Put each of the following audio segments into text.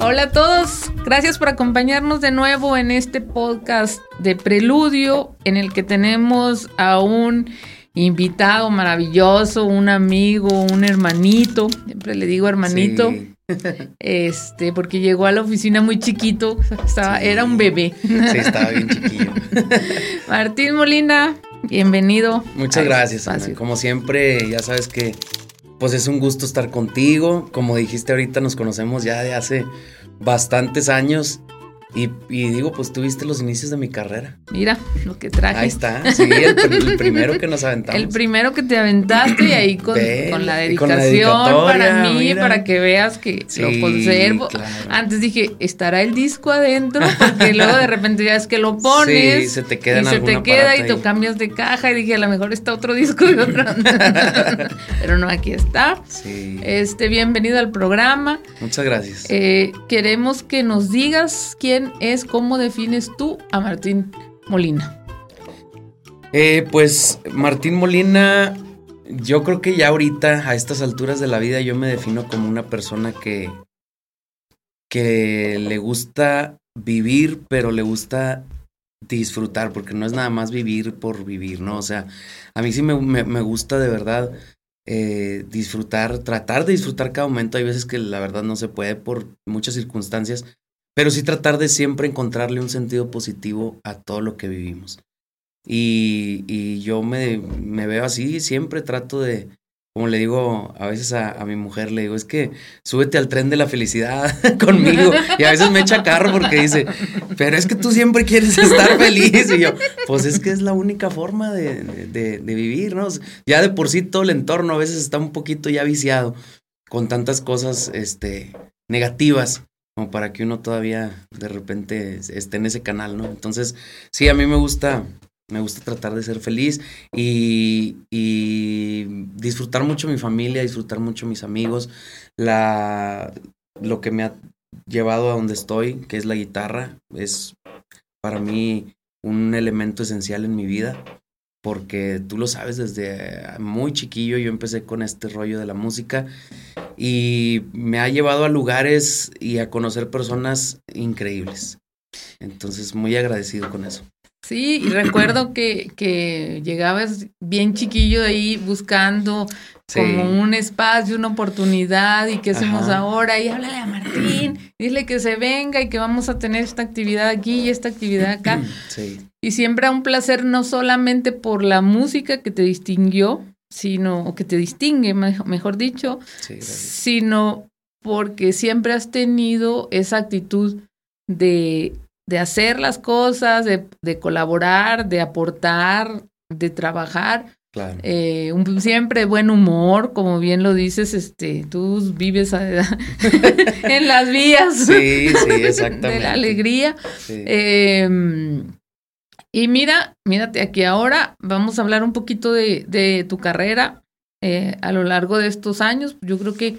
Hola a todos, gracias por acompañarnos de nuevo en este podcast de Preludio en el que tenemos a un invitado maravilloso, un amigo, un hermanito, siempre le digo hermanito, Sí. este, porque llegó a la oficina muy chiquito, estaba, Sí. era un bebé. Sí, estaba bien chiquillo. Martín Molina, bienvenido. Muchas gracias. Ana. Como siempre, ya sabes que pues es un gusto estar contigo. Como dijiste ahorita, nos conocemos ya de hace bastantes años. Y, y digo, pues tuviste los inicios de mi carrera. Mira lo que traje. Ahí está, sí, el, pr- el primero que nos aventamos. El primero que te aventaste y ahí con, con la y con la dedicación para mí, mira. para que veas que Sí, lo conservo. claro. Antes dije, ¿estará el disco adentro? Porque luego de repente ya es que lo pones Sí, se te queda y en se te queda y tú cambias de caja y dije, a lo mejor está otro disco y otro. Pero no, aquí está. Sí, Este, bienvenido al programa. muchas gracias. Eh, queremos que nos digas quién es, cómo defines tú a Martín Molina. Eh, pues Martín Molina, yo creo que ya ahorita, a estas alturas de la vida, yo me defino como una persona que, que le gusta vivir, pero le gusta disfrutar, porque no es nada más vivir por vivir, ¿no? O sea, a mí sí me, me- gusta de verdad eh, disfrutar, tratar de disfrutar cada momento. Hay veces que la verdad no se puede por muchas circunstancias, pero sí tratar de siempre encontrarle un sentido positivo a todo lo que vivimos. Y, yo me, veo así, siempre trato de, como le digo a veces a, a mi mujer, le digo, es que súbete al tren de la felicidad conmigo. Y a veces me echa carro porque dice, pero es que tú siempre quieres estar feliz. Y yo, pues es que es la única forma de, de- de vivir, ¿no? Ya de por sí todo el entorno a veces está un poquito ya viciado con tantas cosas este, negativas como para que uno todavía de repente esté en ese canal, ¿no? Entonces, sí, a mí me gusta, me gusta tratar de ser feliz y, disfrutar mucho mi familia, disfrutar mucho mis amigos, la, lo que me ha llevado a donde estoy, que es la guitarra, es para mí un elemento esencial en mi vida, porque tú lo sabes, desde muy chiquillo yo empecé con este rollo de la música y me ha llevado a lugares y a conocer personas increíbles. Entonces, muy agradecido con eso. Sí, y recuerdo que, que llegabas bien chiquillo ahí buscando Sí. como un espacio, una oportunidad y qué hacemos Ajá. ahora y háblale a Martín, dile que se venga y que vamos a tener esta actividad aquí y esta actividad acá. Sí, Y siempre un placer no solamente por la música que te distinguió, sino, o que te distingue, me- mejor dicho, sí, sino porque siempre has tenido esa actitud de, de hacer las cosas, de, de colaborar, de aportar, de trabajar. Claro. eh, un- siempre buen humor, como bien lo dices, este, tú vives a- en las vías Sí, sí, exactamente. de la alegría. Sí. Eh, y mira, mírate aquí ahora, vamos a hablar un poquito de, de tu carrera eh, a lo largo de estos años. Yo creo que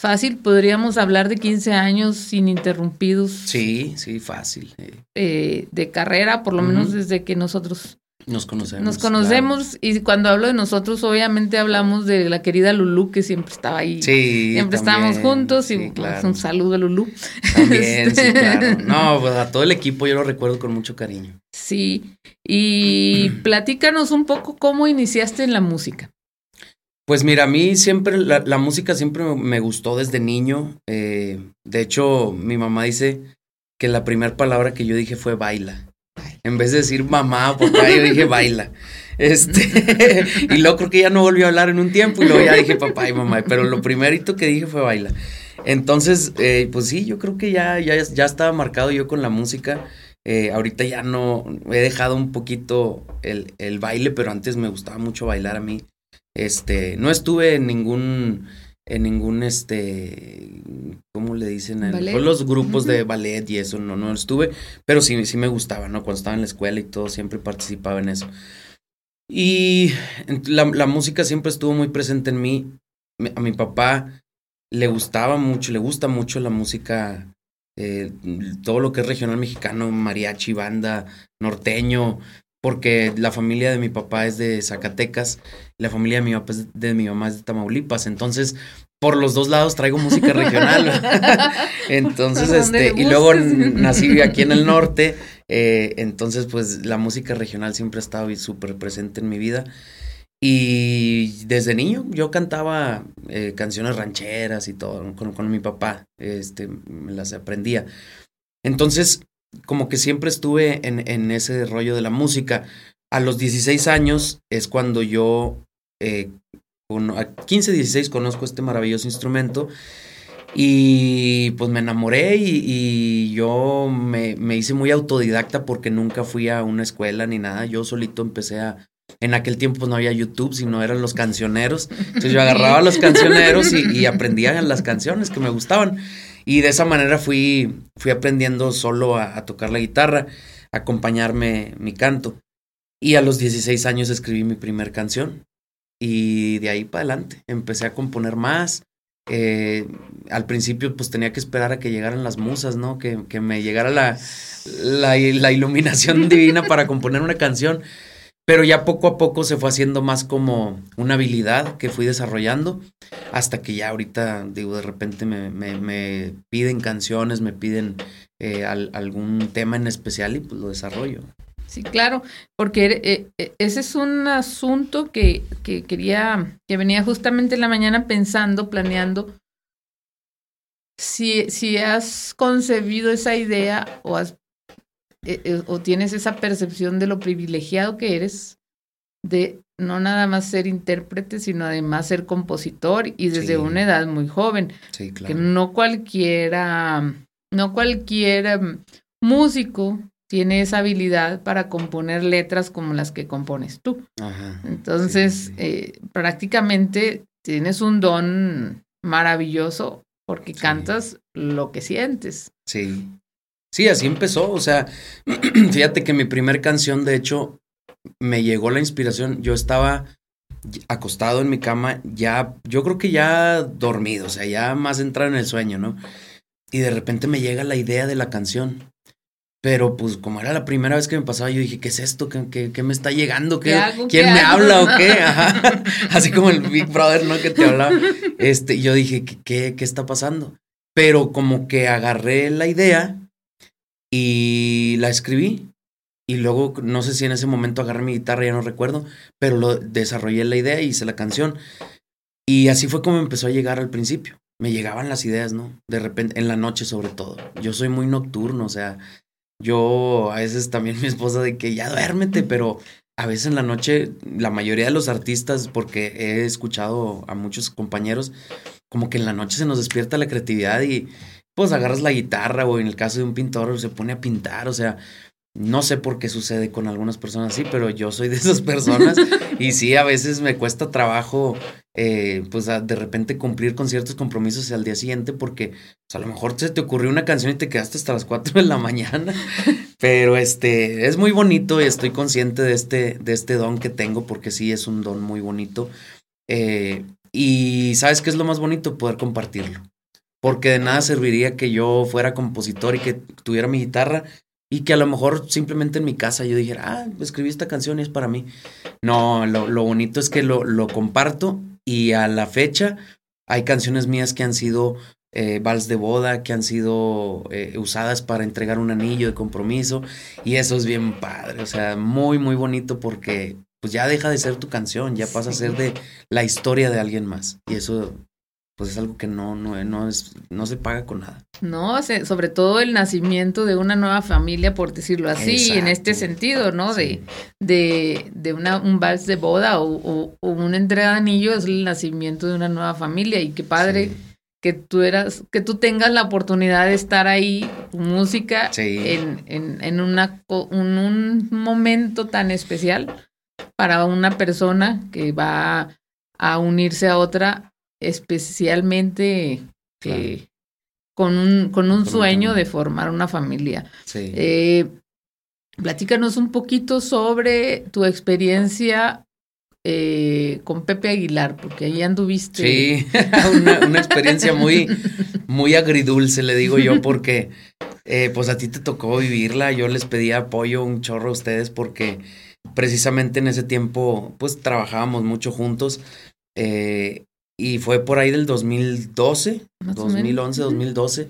fácil podríamos hablar de 15 años ininterrumpidos sí, sí, fácil. eh, de carrera, por lo menos desde que nosotros Nos conocemos. nos conocemos. Y cuando hablo de nosotros, obviamente hablamos de la querida Lulú, que siempre estaba ahí. Sí. Siempre también, estábamos juntos y sí, claro. un saludo a Lulú. También, sí, Este- claro. No, pues a todo el equipo yo lo recuerdo con mucho cariño. Sí, y platícanos un poco cómo iniciaste en la música. Pues mira, a mí siempre, la, la música siempre me- me gustó desde niño. eh, de hecho, mi mamá dice que la primera palabra que yo dije fue baila. En vez de decir mamá o papá, yo dije baila. Este, y luego creo que ya no volvió a hablar en un tiempo y luego ya dije papá y mamá, pero lo primerito que dije fue baila. Entonces, eh, pues sí, yo creo que ya, ya, ya estaba marcado yo con la música. Eh, ahorita ya no, he dejado un poquito el, el baile, pero antes me gustaba mucho bailar a mí. Este, no estuve en ningún, en ningún, este, ¿cómo le dicen? Los grupos de ballet y eso, no, no estuve, pero sí, sí me gustaba, ¿no? Cuando estaba en la escuela y todo, siempre participaba en eso. Y la, la música siempre estuvo muy presente en mí. A mi papá le gustaba mucho, le gusta mucho la música, eh, todo lo que es regional mexicano, mariachi, banda, norteño, porque la familia de mi papá es de Zacatecas, y la familia de mi papá es de, mi mamá es de Tamaulipas. Entonces, por los dos lados traigo música regional. entonces, este, y luego nací aquí en el norte, eh, entonces pues la música regional siempre ha estado súper presente en mi vida. Y desde niño yo cantaba eh, canciones rancheras y todo con, mi papá, este, me las aprendía. Entonces, como que siempre estuve en, en, ese rollo de la música. A los 16 años es cuando yo, eh, a 15, 16 conozco este maravilloso instrumento y pues me enamoré y, yo me, me, hice muy autodidacta porque nunca fui a una escuela ni nada. Yo solito empecé a, en aquel tiempo no había YouTube, sino eran los cancioneros. Entonces yo agarraba los cancioneros y, y aprendía las canciones que me gustaban. Y de esa manera fui, fui aprendiendo solo a, tocar la guitarra, a acompañarme mi canto. Y a los 16 años escribí mi primer canción. Y de ahí para adelante empecé a componer más. Eh, al principio pues tenía que esperar a que llegaran las musas, ¿no? Que, que me llegara la, la iluminación divina para componer una canción. Pero ya poco a poco se fue haciendo más como una habilidad que fui desarrollando hasta que ya ahorita, digo, de repente me, me, piden canciones, me piden eh, algún tema en especial y pues lo desarrollo. Sí, claro, porque eh, eh, ese es un asunto que, que quería, que venía justamente en la mañana pensando, planeando. Si, si has concebido esa idea o has eh, eh, o tienes esa percepción de lo privilegiado que eres, de no nada más ser intérprete, sino además ser compositor y desde una edad muy joven. Sí, claro. Que no cualquiera, no cualquier músico tiene esa habilidad para componer letras como las que compones tú. Ajá, Entonces, Eh, prácticamente tienes un don maravilloso porque cantas lo que sientes. Sí. Sí, así empezó. O sea, fíjate que mi primer canción, de hecho, me llegó la inspiración. Yo estaba acostado en mi cama, ya, yo creo que ya dormido, o sea, ya más entrado en el sueño, ¿no? Y de repente me llega la idea de la canción. Pero pues como era la primera vez que me pasaba, yo dije, ¿qué es esto? ¿Qué, qué, me está llegando? ¿Qué, ¿Quién me habla o qué? Así como el Big Brother, ¿no? Que te hablaba. Este, yo dije, ¿qué, qué está pasando? Pero como que agarré la idea y la escribí. Y luego, no sé si en ese momento agarré mi guitarra, ya no recuerdo, pero lo desarrollé la idea y hice la canción. Y así fue como empezó a llegar al principio. Me llegaban las ideas, ¿no? De repente, en la noche sobre todo. Yo soy muy nocturno, o sea, yo a veces también mi esposa de que ya duérmete, pero a veces en la noche, la mayoría de los artistas, porque he escuchado a muchos compañeros, como que en la noche se nos despierta la creatividad y pues agarras la guitarra o en el caso de un pintor se pone a pintar, o sea, no sé por qué sucede con algunas personas así, pero yo soy de esas personas y sí, a veces me cuesta trabajo, eh, pues de repente cumplir con ciertos compromisos al día siguiente porque pues, a lo mejor se te ocurrió una canción y te quedaste hasta las 4 de la mañana, pero este, es muy bonito y estoy consciente de este, de este don que tengo porque sí es un don muy bonito. Eh, y sabes qué es lo más bonito, poder compartirlo porque de nada serviría que yo fuera compositor y que tuviera mi guitarra y que a lo mejor simplemente en mi casa yo dijera, ah, escribí esta canción y es para mí. No, lo, bonito es que lo, lo, comparto y a la fecha hay canciones mías que han sido eh, vals de boda, que han sido eh, usadas para entregar un anillo de compromiso y eso es bien padre, o sea, muy, muy bonito porque pues ya deja de ser tu canción, ya pasa a ser de la historia de alguien más y eso pues es algo que no, no, no, es, no se paga con nada. No, sobre todo el nacimiento de una nueva familia, por decirlo así, en este sentido, ¿no? De, de, de una, un vals de boda o, o, una entrega de anillo es el nacimiento de una nueva familia. Y qué padre que tú eras, que tú tengas la oportunidad de estar ahí, música, en, en, en una, un momento tan especial para una persona que va a unirse a otra especialmente eh, con un, con un sueño de formar una familia. Eh, platícanos un poquito sobre tu experiencia eh, con Pepe Aguilar, porque ahí anduviste. Sí, una, experiencia muy, muy agridulce, le digo yo, porque pues a ti te tocó vivirla. Yo les pedí apoyo un chorro a ustedes porque precisamente en ese tiempo pues trabajábamos mucho juntos. Y fue por ahí del 2012, Más o 2011, menos. 2012.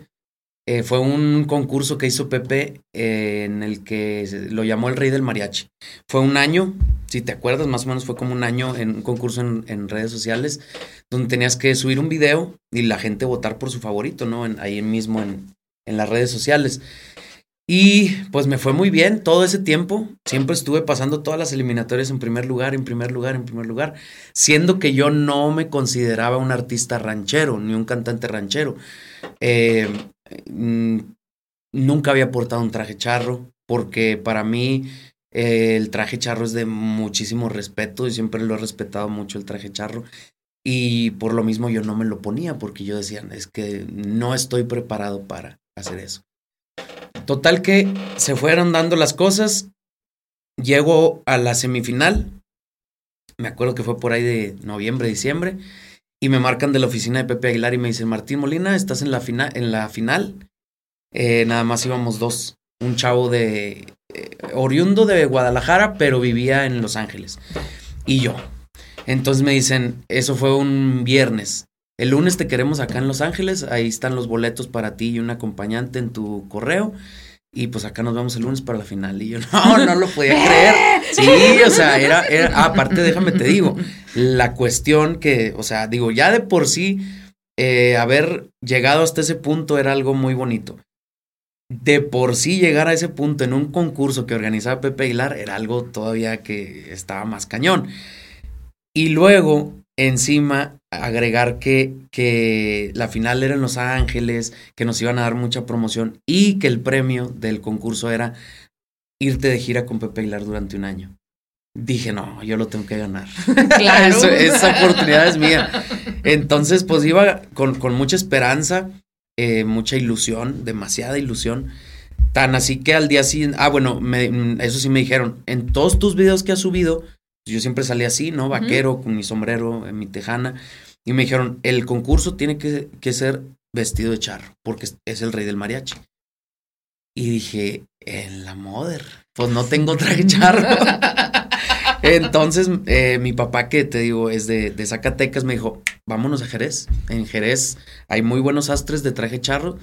Eh, fue un concurso que hizo Pepe eh, en el que lo llamó el Rey del Mariachi. Fue un año, si te acuerdas, más o menos fue como un año en un concurso en, en redes sociales, donde tenías que subir un video y la gente votar por su favorito, ¿no? En- ahí mismo en, en las redes sociales. Y pues me fue muy bien todo ese tiempo. Siempre estuve pasando todas las eliminatorias en primer lugar, en primer lugar, en primer lugar. Siendo que yo no me consideraba un artista ranchero, ni un cantante ranchero. Eh, mm, nunca había portado un traje charro, porque para mí eh, el traje charro es de muchísimo respeto y siempre lo he respetado mucho el traje charro. Y por lo mismo yo no me lo ponía, porque yo decía, es que no estoy preparado para hacer eso. Total que se fueron dando las cosas. Llego a la semifinal. Me acuerdo que fue por ahí de noviembre, diciembre. Y me marcan de la oficina de Pepe Aguilar y me dicen, Martín Molina, estás en la, fina en la final. Eh, nada más íbamos dos. Un chavo de eh, oriundo de Guadalajara, pero vivía en Los Ángeles. Y yo. Entonces me dicen, eso fue un viernes. El lunes te queremos acá en Los Ángeles, ahí están los boletos para ti y un acompañante en tu correo. Y pues acá nos vemos el lunes para la final. Y yo, no, no lo podía creer. Sí, o sea, era, era ah, aparte, déjame te digo, la cuestión que, o sea, digo, ya de por sí, eh, haber llegado hasta ese punto era algo muy bonito. De por sí llegar a ese punto en un concurso que organizaba Pepe Aguilar era algo todavía que estaba más cañón. Y luego, encima, agregar que, que la final era en Los Ángeles, que nos iban a dar mucha promoción y que el premio del concurso era irte de gira con Pepe Aguilar durante un año. Dije, no, yo lo tengo que ganar. Claro. Eso- esa oportunidad es mía. Entonces, pues iba con, con mucha esperanza, eh, mucha ilusión, demasiada ilusión. Tan así que al día siguiente, ah, bueno, me- mm, eso sí me dijeron, en todos tus videos que has subido, yo siempre salí así, ¿no? Vaquero, con mi sombrero, en mi tejana. Y me dijeron, el concurso tiene que, que ser vestido de charro, porque es, el rey del mariachi. Y dije, en la mother, pues no tengo traje charro. Entonces, eh, mi papá, que te digo, es de, de Zacatecas, me dijo, vámonos a Jerez. En Jerez hay muy buenos astres de traje charro.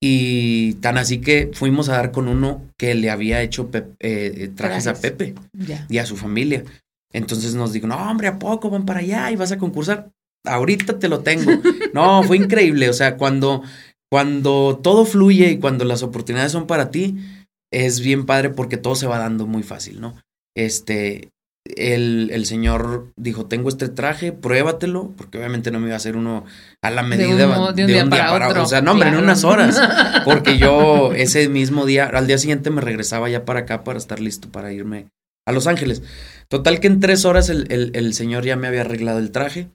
Y tan así que fuimos a dar con uno que le había hecho eh, trajes a. Pepe Ya. y a su familia. Entonces nos dijo, no, hombre, ¿a poco van para allá y vas a concursar? Ahorita te lo tengo. No, fue increíble. O sea, cuando, cuando todo fluye y cuando las oportunidades son para ti, es bien padre porque todo se va dando muy fácil, ¿no? Este, el, el señor dijo, tengo este traje, pruébatelo, porque obviamente no me iba a hacer uno a la De medida un de un día para otro, O sea, no, hombre, en claro. unas horas. Porque yo ese mismo día, al día siguiente me regresaba ya para acá para estar listo para irme a Los Ángeles. Total que en tres horas el, el- señor ya me había arreglado el traje.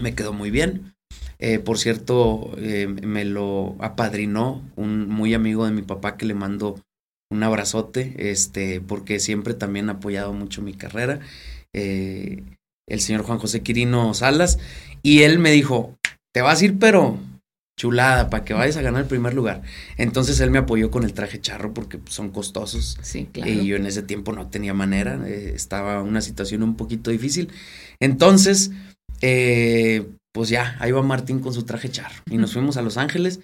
Me quedó muy bien. Eh, por cierto, eh, me lo apadrinó un muy amigo de mi papá que le mando un abrazote, este, porque siempre también ha apoyado mucho mi carrera. Eh, el señor Juan José Quirino Salas. Y él me dijo, te vas a ir, pero chulada, para que vayas a ganar el primer lugar. Entonces él me apoyó con el traje charro porque son costosos. Sí, claro. Y yo en ese tiempo no tenía manera, eh, estaba una situación un poquito difícil. Entonces, eh, pues ya, ahí va Martín con su traje charro. Y nos fuimos a Los Ángeles.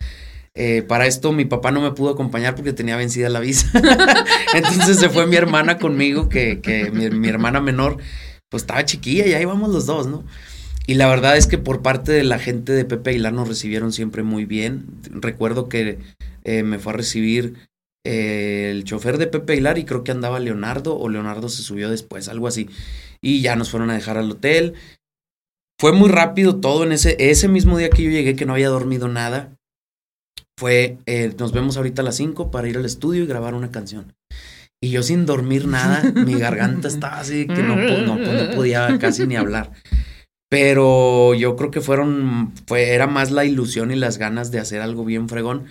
Eh, para esto mi papá no me pudo acompañar porque tenía vencida la visa. Entonces se fue mi hermana conmigo, que, que mi, mi hermana menor, pues estaba chiquilla y ahí vamos los dos, ¿no? Y la verdad es que por parte de la gente de Pepe Aguilar nos recibieron siempre muy bien. Recuerdo que eh, me fue a recibir eh, el chofer de Pepe Aguilar y creo que andaba Leonardo o Leonardo se subió después, algo así. Y ya nos fueron a dejar al hotel. Fue muy rápido todo en ese, ese mismo día que yo llegué, que no había dormido nada. Fue, eh, nos vemos ahorita a las 5 para ir al estudio y grabar una canción. Y yo sin dormir nada, mi garganta estaba así que no, no, no podía casi ni hablar. Pero yo creo que fueron, fue, era más la ilusión y las ganas de hacer algo bien fregón,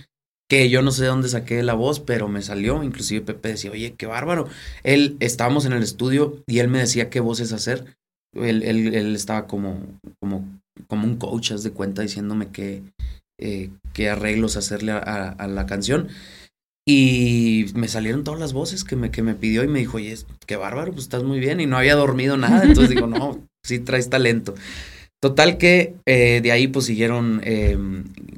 que yo no sé de dónde saqué la voz, pero me salió. Inclusive Pepe decía, oye, qué bárbaro. Él, estábamos en el estudio y él me decía qué voces hacer. Él, él, él estaba como, como, como un coach, haz de cuenta, diciéndome qué, eh, qué arreglos hacerle a, a- a la canción. Y me salieron todas las voces que me, que me pidió y me dijo, oye, qué bárbaro, pues estás muy bien. Y no había dormido nada. Entonces digo, no, sí traes talento. Total que eh, de ahí pues siguieron eh,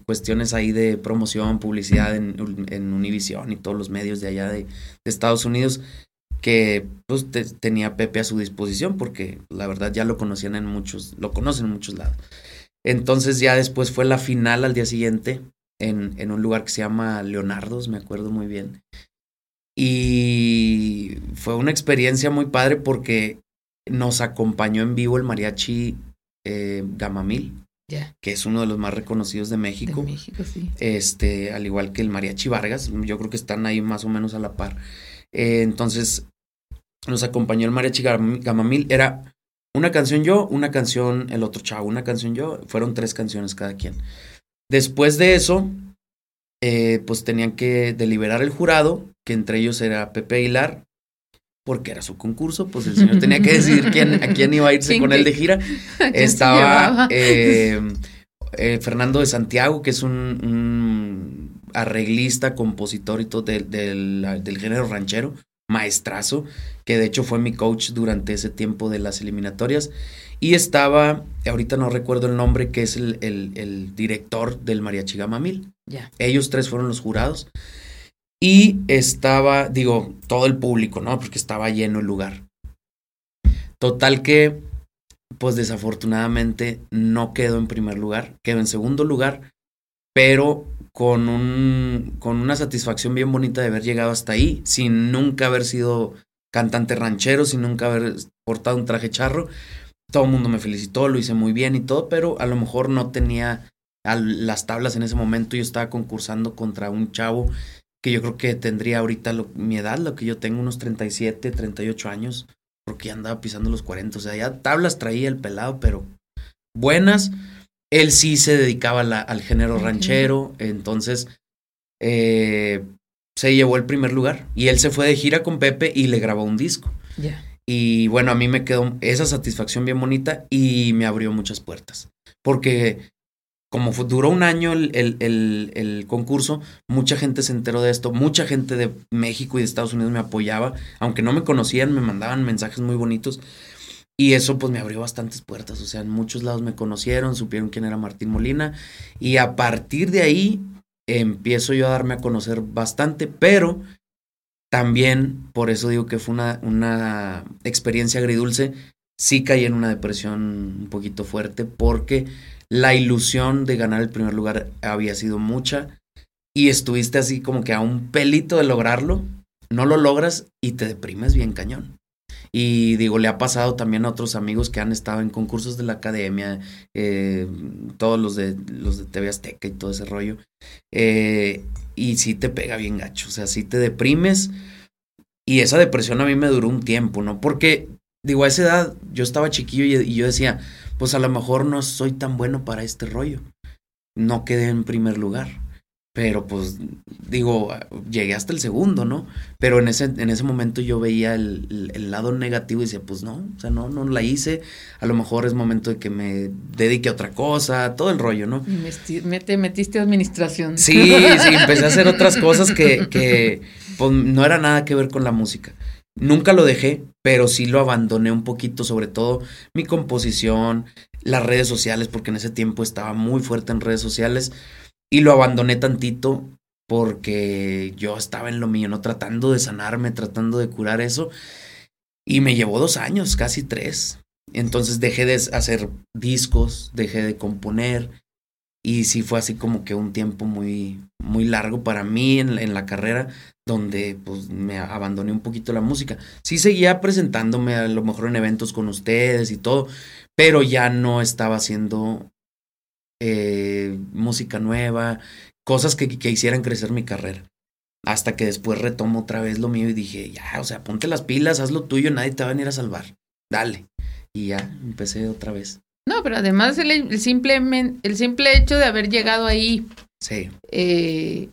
cuestiones ahí de promoción, publicidad en, en Univision y todos los medios de allá de, Estados Unidos que pues tenía Pepe a su disposición porque la verdad ya lo conocían en muchos, lo conocen en muchos lados. Entonces ya después fue la final al día siguiente en, en un lugar que se llama Leonardo's, me acuerdo muy bien. Y fue una experiencia muy padre porque nos acompañó en vivo el mariachi eh, Gamamil, que es uno de los más reconocidos de México. De México, sí. Este, al igual que el mariachi Vargas, yo creo que están ahí más o menos a la par. Eh, entonces, nos acompañó el mariachi Gamamil. Era una canción yo, una canción el otro chavo, una canción yo. Fueron tres canciones cada quien. Después de eso, eh, pues tenían que deliberar el jurado, que entre ellos era Pepe Aguilar, porque era su concurso, pues el señor tenía que decidir quién, a quién iba a irse con él de gira. Estaba eh, eh, Fernando de Santiago, que es un, arreglista, compositor y todo del, género ranchero, maestrazo, que de hecho fue mi coach durante ese tiempo de las eliminatorias. Y estaba, ahorita no recuerdo el nombre, que es el, el, director del Mariachi. Ya. Ellos tres fueron los jurados. Y estaba, digo, todo el público, ¿no? Porque estaba lleno el lugar. Total que, pues desafortunadamente no quedó en primer lugar, quedó en segundo lugar, pero con, un, con una satisfacción bien bonita de haber llegado hasta ahí, sin nunca haber sido cantante ranchero, sin nunca haber portado un traje charro. Todo el mundo me felicitó, lo hice muy bien y todo, pero a lo mejor no tenía las tablas en ese momento. Yo estaba concursando contra un chavo que yo creo que tendría ahorita mi edad, lo que yo tengo, unos 37, 38 años, porque ya andaba pisando los 40, o sea, ya tablas traía el pelado, pero buenas. Él sí se dedicaba al género ranchero, entonces eh, se llevó el primer lugar y él se fue de gira con Pepe y le grabó un disco. Y bueno, a mí me quedó esa satisfacción bien bonita y me abrió muchas puertas. Porque como duró un año el, concurso, mucha gente se enteró de esto, mucha gente de México y de Estados Unidos me apoyaba, aunque no me conocían, me mandaban mensajes muy bonitos. Y eso pues me abrió bastantes puertas, o sea, en muchos lados me conocieron, supieron quién era Martín Molina y a partir de ahí empiezo yo a darme a conocer bastante, pero también, por eso digo que fue una, una experiencia agridulce, sí caí en una depresión un poquito fuerte porque la ilusión de ganar el primer lugar había sido mucha y estuviste así como que a un pelito de lograrlo, no lo logras y te deprimes bien cañón. Y digo, le ha pasado también a otros amigos que han estado en concursos de la academia, eh, todos los de los de TV Azteca y todo ese rollo. Eh, y sí te pega bien gacho, o sea, sí te deprimes. Y esa depresión a mí me duró un tiempo, ¿no? Porque, digo, a esa edad yo estaba chiquillo y yo decía, pues a lo mejor no soy tan bueno para este rollo. No quedé en primer lugar. Pero pues digo, llegué hasta el segundo, ¿no? Pero en ese, en ese momento yo veía el, lado negativo y decía, pues no, o sea, no, no la hice. A lo mejor es momento de que me dedique a otra cosa, todo el rollo, ¿no? Me te metiste a administración. Sí, sí, empecé a hacer otras cosas que, que pues, no era nada que ver con la música. Nunca lo dejé, pero sí lo abandoné un poquito, sobre todo mi composición, las redes sociales, porque en ese tiempo estaba muy fuerte en redes sociales y lo abandoné tantito porque yo estaba en lo mío, ¿no? Tratando de sanarme, tratando de curar eso. Y me llevó dos años, casi tres. Entonces dejé de hacer discos, dejé de componer. Y sí fue así como que un tiempo muy, muy largo para mí en, la carrera donde pues me abandoné un poquito la música. Sí seguía presentándome a lo mejor en eventos con ustedes y todo, pero ya no estaba haciendo eh, música nueva, cosas que, que hicieran crecer mi carrera. Hasta que después retomo otra vez lo mío y dije, ya, o sea, ponte las pilas, haz lo tuyo, nadie te va a venir a salvar. Dale. Y ya, empecé otra vez. No, pero además el, el, simple, el simple hecho de haber llegado ahí. Sí. Eh,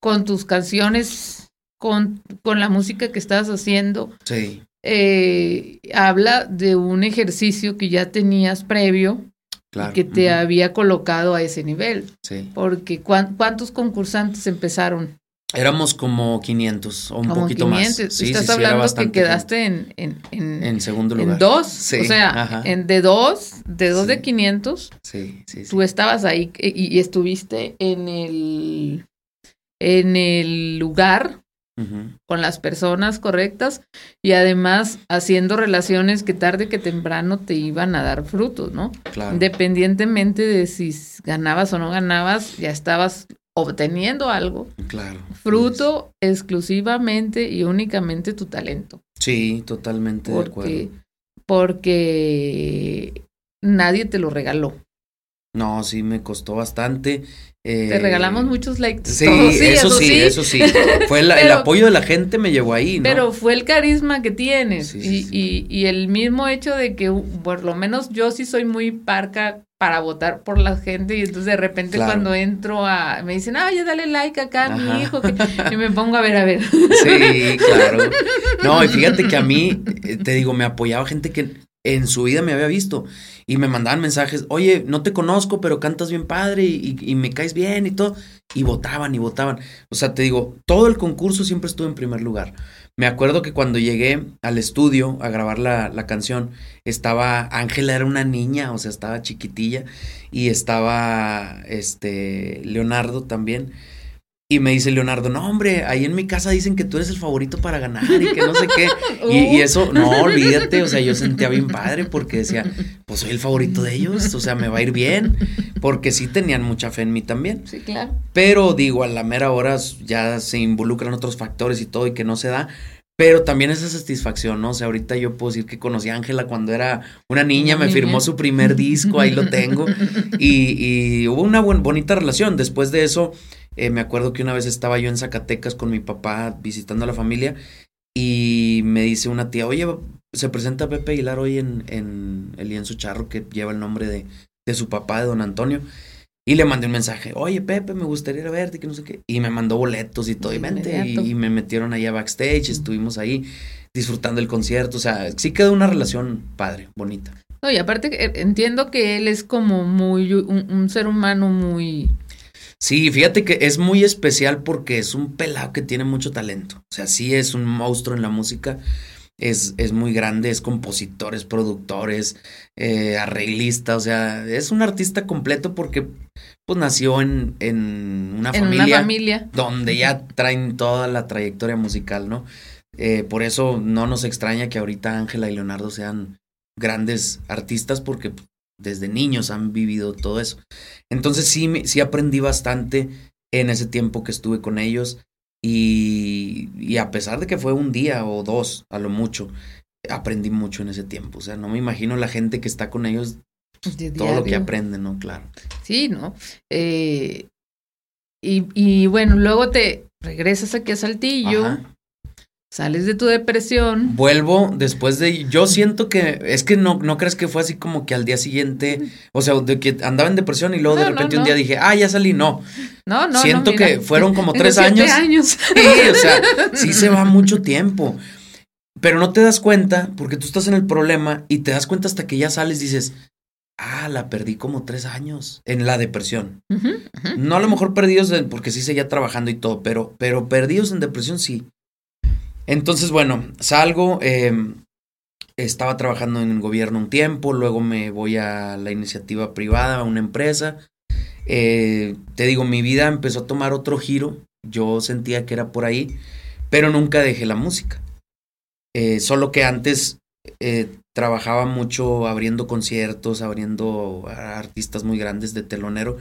con tus canciones con, con la música que estabas haciendo. Sí. Eh, habla de un ejercicio que ya tenías previo claro. que te había colocado a ese nivel. Sí. Porque ¿cuántos concursantes empezaron Éramos como 500 o un poquito más. Sí, Estás hablando que quedaste en, en, en, segundo lugar. En dos. o sea, en de dos, de dos de 500. Sí, sí, Tú estabas ahí y, y, estuviste en el, en el lugar con las personas correctas y además haciendo relaciones que tarde que temprano te iban a dar frutos, ¿no? Claro. Independientemente de si ganabas o no ganabas, ya estabas obteniendo algo. Claro. Fruto exclusivamente y únicamente tu talento. Sí, totalmente de acuerdo. Porque nadie te lo regaló. No, sí, me costó bastante. Te eh, regalamos muchos likes. Sí, eso, sí, eso sí. Fue el apoyo de la gente me llevó ahí, ¿no? Pero fue el carisma que tienes. y, y, y, el mismo hecho de que, por lo menos yo sí soy muy parca para votar por la gente y entonces de repente cuando entro a me dicen ah ya dale like acá a mi hijo y me pongo a ver a ver sí claro no y fíjate que a mí eh, te digo me apoyaba gente que en su vida me había visto y me mandaban mensajes, oye, no te conozco, pero cantas bien padre y, me caes bien y todo. Y votaban y votaban. O sea, te digo, todo el concurso siempre estuve en primer lugar. Me acuerdo que cuando llegué al estudio a grabar la, la canción, estaba, Ángela era una niña, o sea, estaba chiquitilla, y estaba, este, Leonardo también. Y me dice Leonardo, no, hombre, ahí en mi casa dicen que tú eres el favorito para ganar y que no sé qué. Y, eso, no, olvídate, o sea, yo sentía bien padre porque decía, pues soy el favorito de ellos, o sea, me va a ir bien, porque sí tenían mucha fe en mí también. Sí, claro. Pero digo, a la mera hora ya se involucran otros factores y todo y que no se da. Pero también esa satisfacción, ¿no? O sea, ahorita yo puedo decir que conocí a Ángela cuando era una niña, me firmó su primer disco, ahí lo tengo. Y, y hubo una bonita relación. Después de eso, eh, me acuerdo que una vez estaba yo en Zacatecas con mi papá visitando a la familia y me dice una tía, oye, se presenta Pepe Aguilar hoy en, en el lienzo charro que lleva el nombre de, de su papá, de don Antonio. Y le mandé un mensaje, oye Pepe, me gustaría ir a verte, que no sé qué. Y me mandó boletos y todo, y vente. Y, me metieron allá backstage, estuvimos ahí disfrutando el concierto. O sea, sí quedó una relación padre, bonita. No, y aparte eh, entiendo que él es como muy, un ser humano muy Sí, fíjate que es muy especial porque es un pelado que tiene mucho talento. O sea, sí es un monstruo en la música. Es, es muy grande, es compositor, es productor, es eh, arreglista, o sea, es un artista completo porque pues nació en, en, una, familia donde ya traen toda la trayectoria musical, ¿no? Eh, por eso no nos extraña que ahorita Ángela y Leonardo sean grandes artistas porque desde niños han vivido todo eso. Entonces sí, sí aprendí bastante en ese tiempo que estuve con ellos y, y, a pesar de que fue un día o dos a lo mucho, aprendí mucho en ese tiempo. O sea, no me imagino la gente que está con ellos, pues, todo lo que aprenden, ¿no? Claro. Sí, ¿no? Eh, y, y bueno, luego te regresas aquí a Saltillo. Sales de tu depresión. Vuelvo después de. Yo siento que. Es que no, no crees que fue así como que al día siguiente. O sea, de que andaba en depresión y luego de repente un día dije, ah, ya salí. No. No, no. Siento que fueron como tres años. años. Sí, o sea, sí se va mucho tiempo. Pero no te das cuenta porque tú estás en el problema y te das cuenta hasta que ya sales y dices, ah, la perdí como tres años en la depresión. No a lo mejor perdidos porque sí seguía trabajando y todo, pero, pero perdidos en depresión sí. Entonces, bueno, salgo, em, estaba trabajando en el gobierno un tiempo, luego me voy a la iniciativa privada, a una empresa. Eh, te digo, mi vida empezó a tomar otro giro, yo sentía que era por ahí, pero nunca dejé la música. Eh, solo que antes eh, trabajaba mucho abriendo conciertos, abriendo artistas muy grandes de telonero.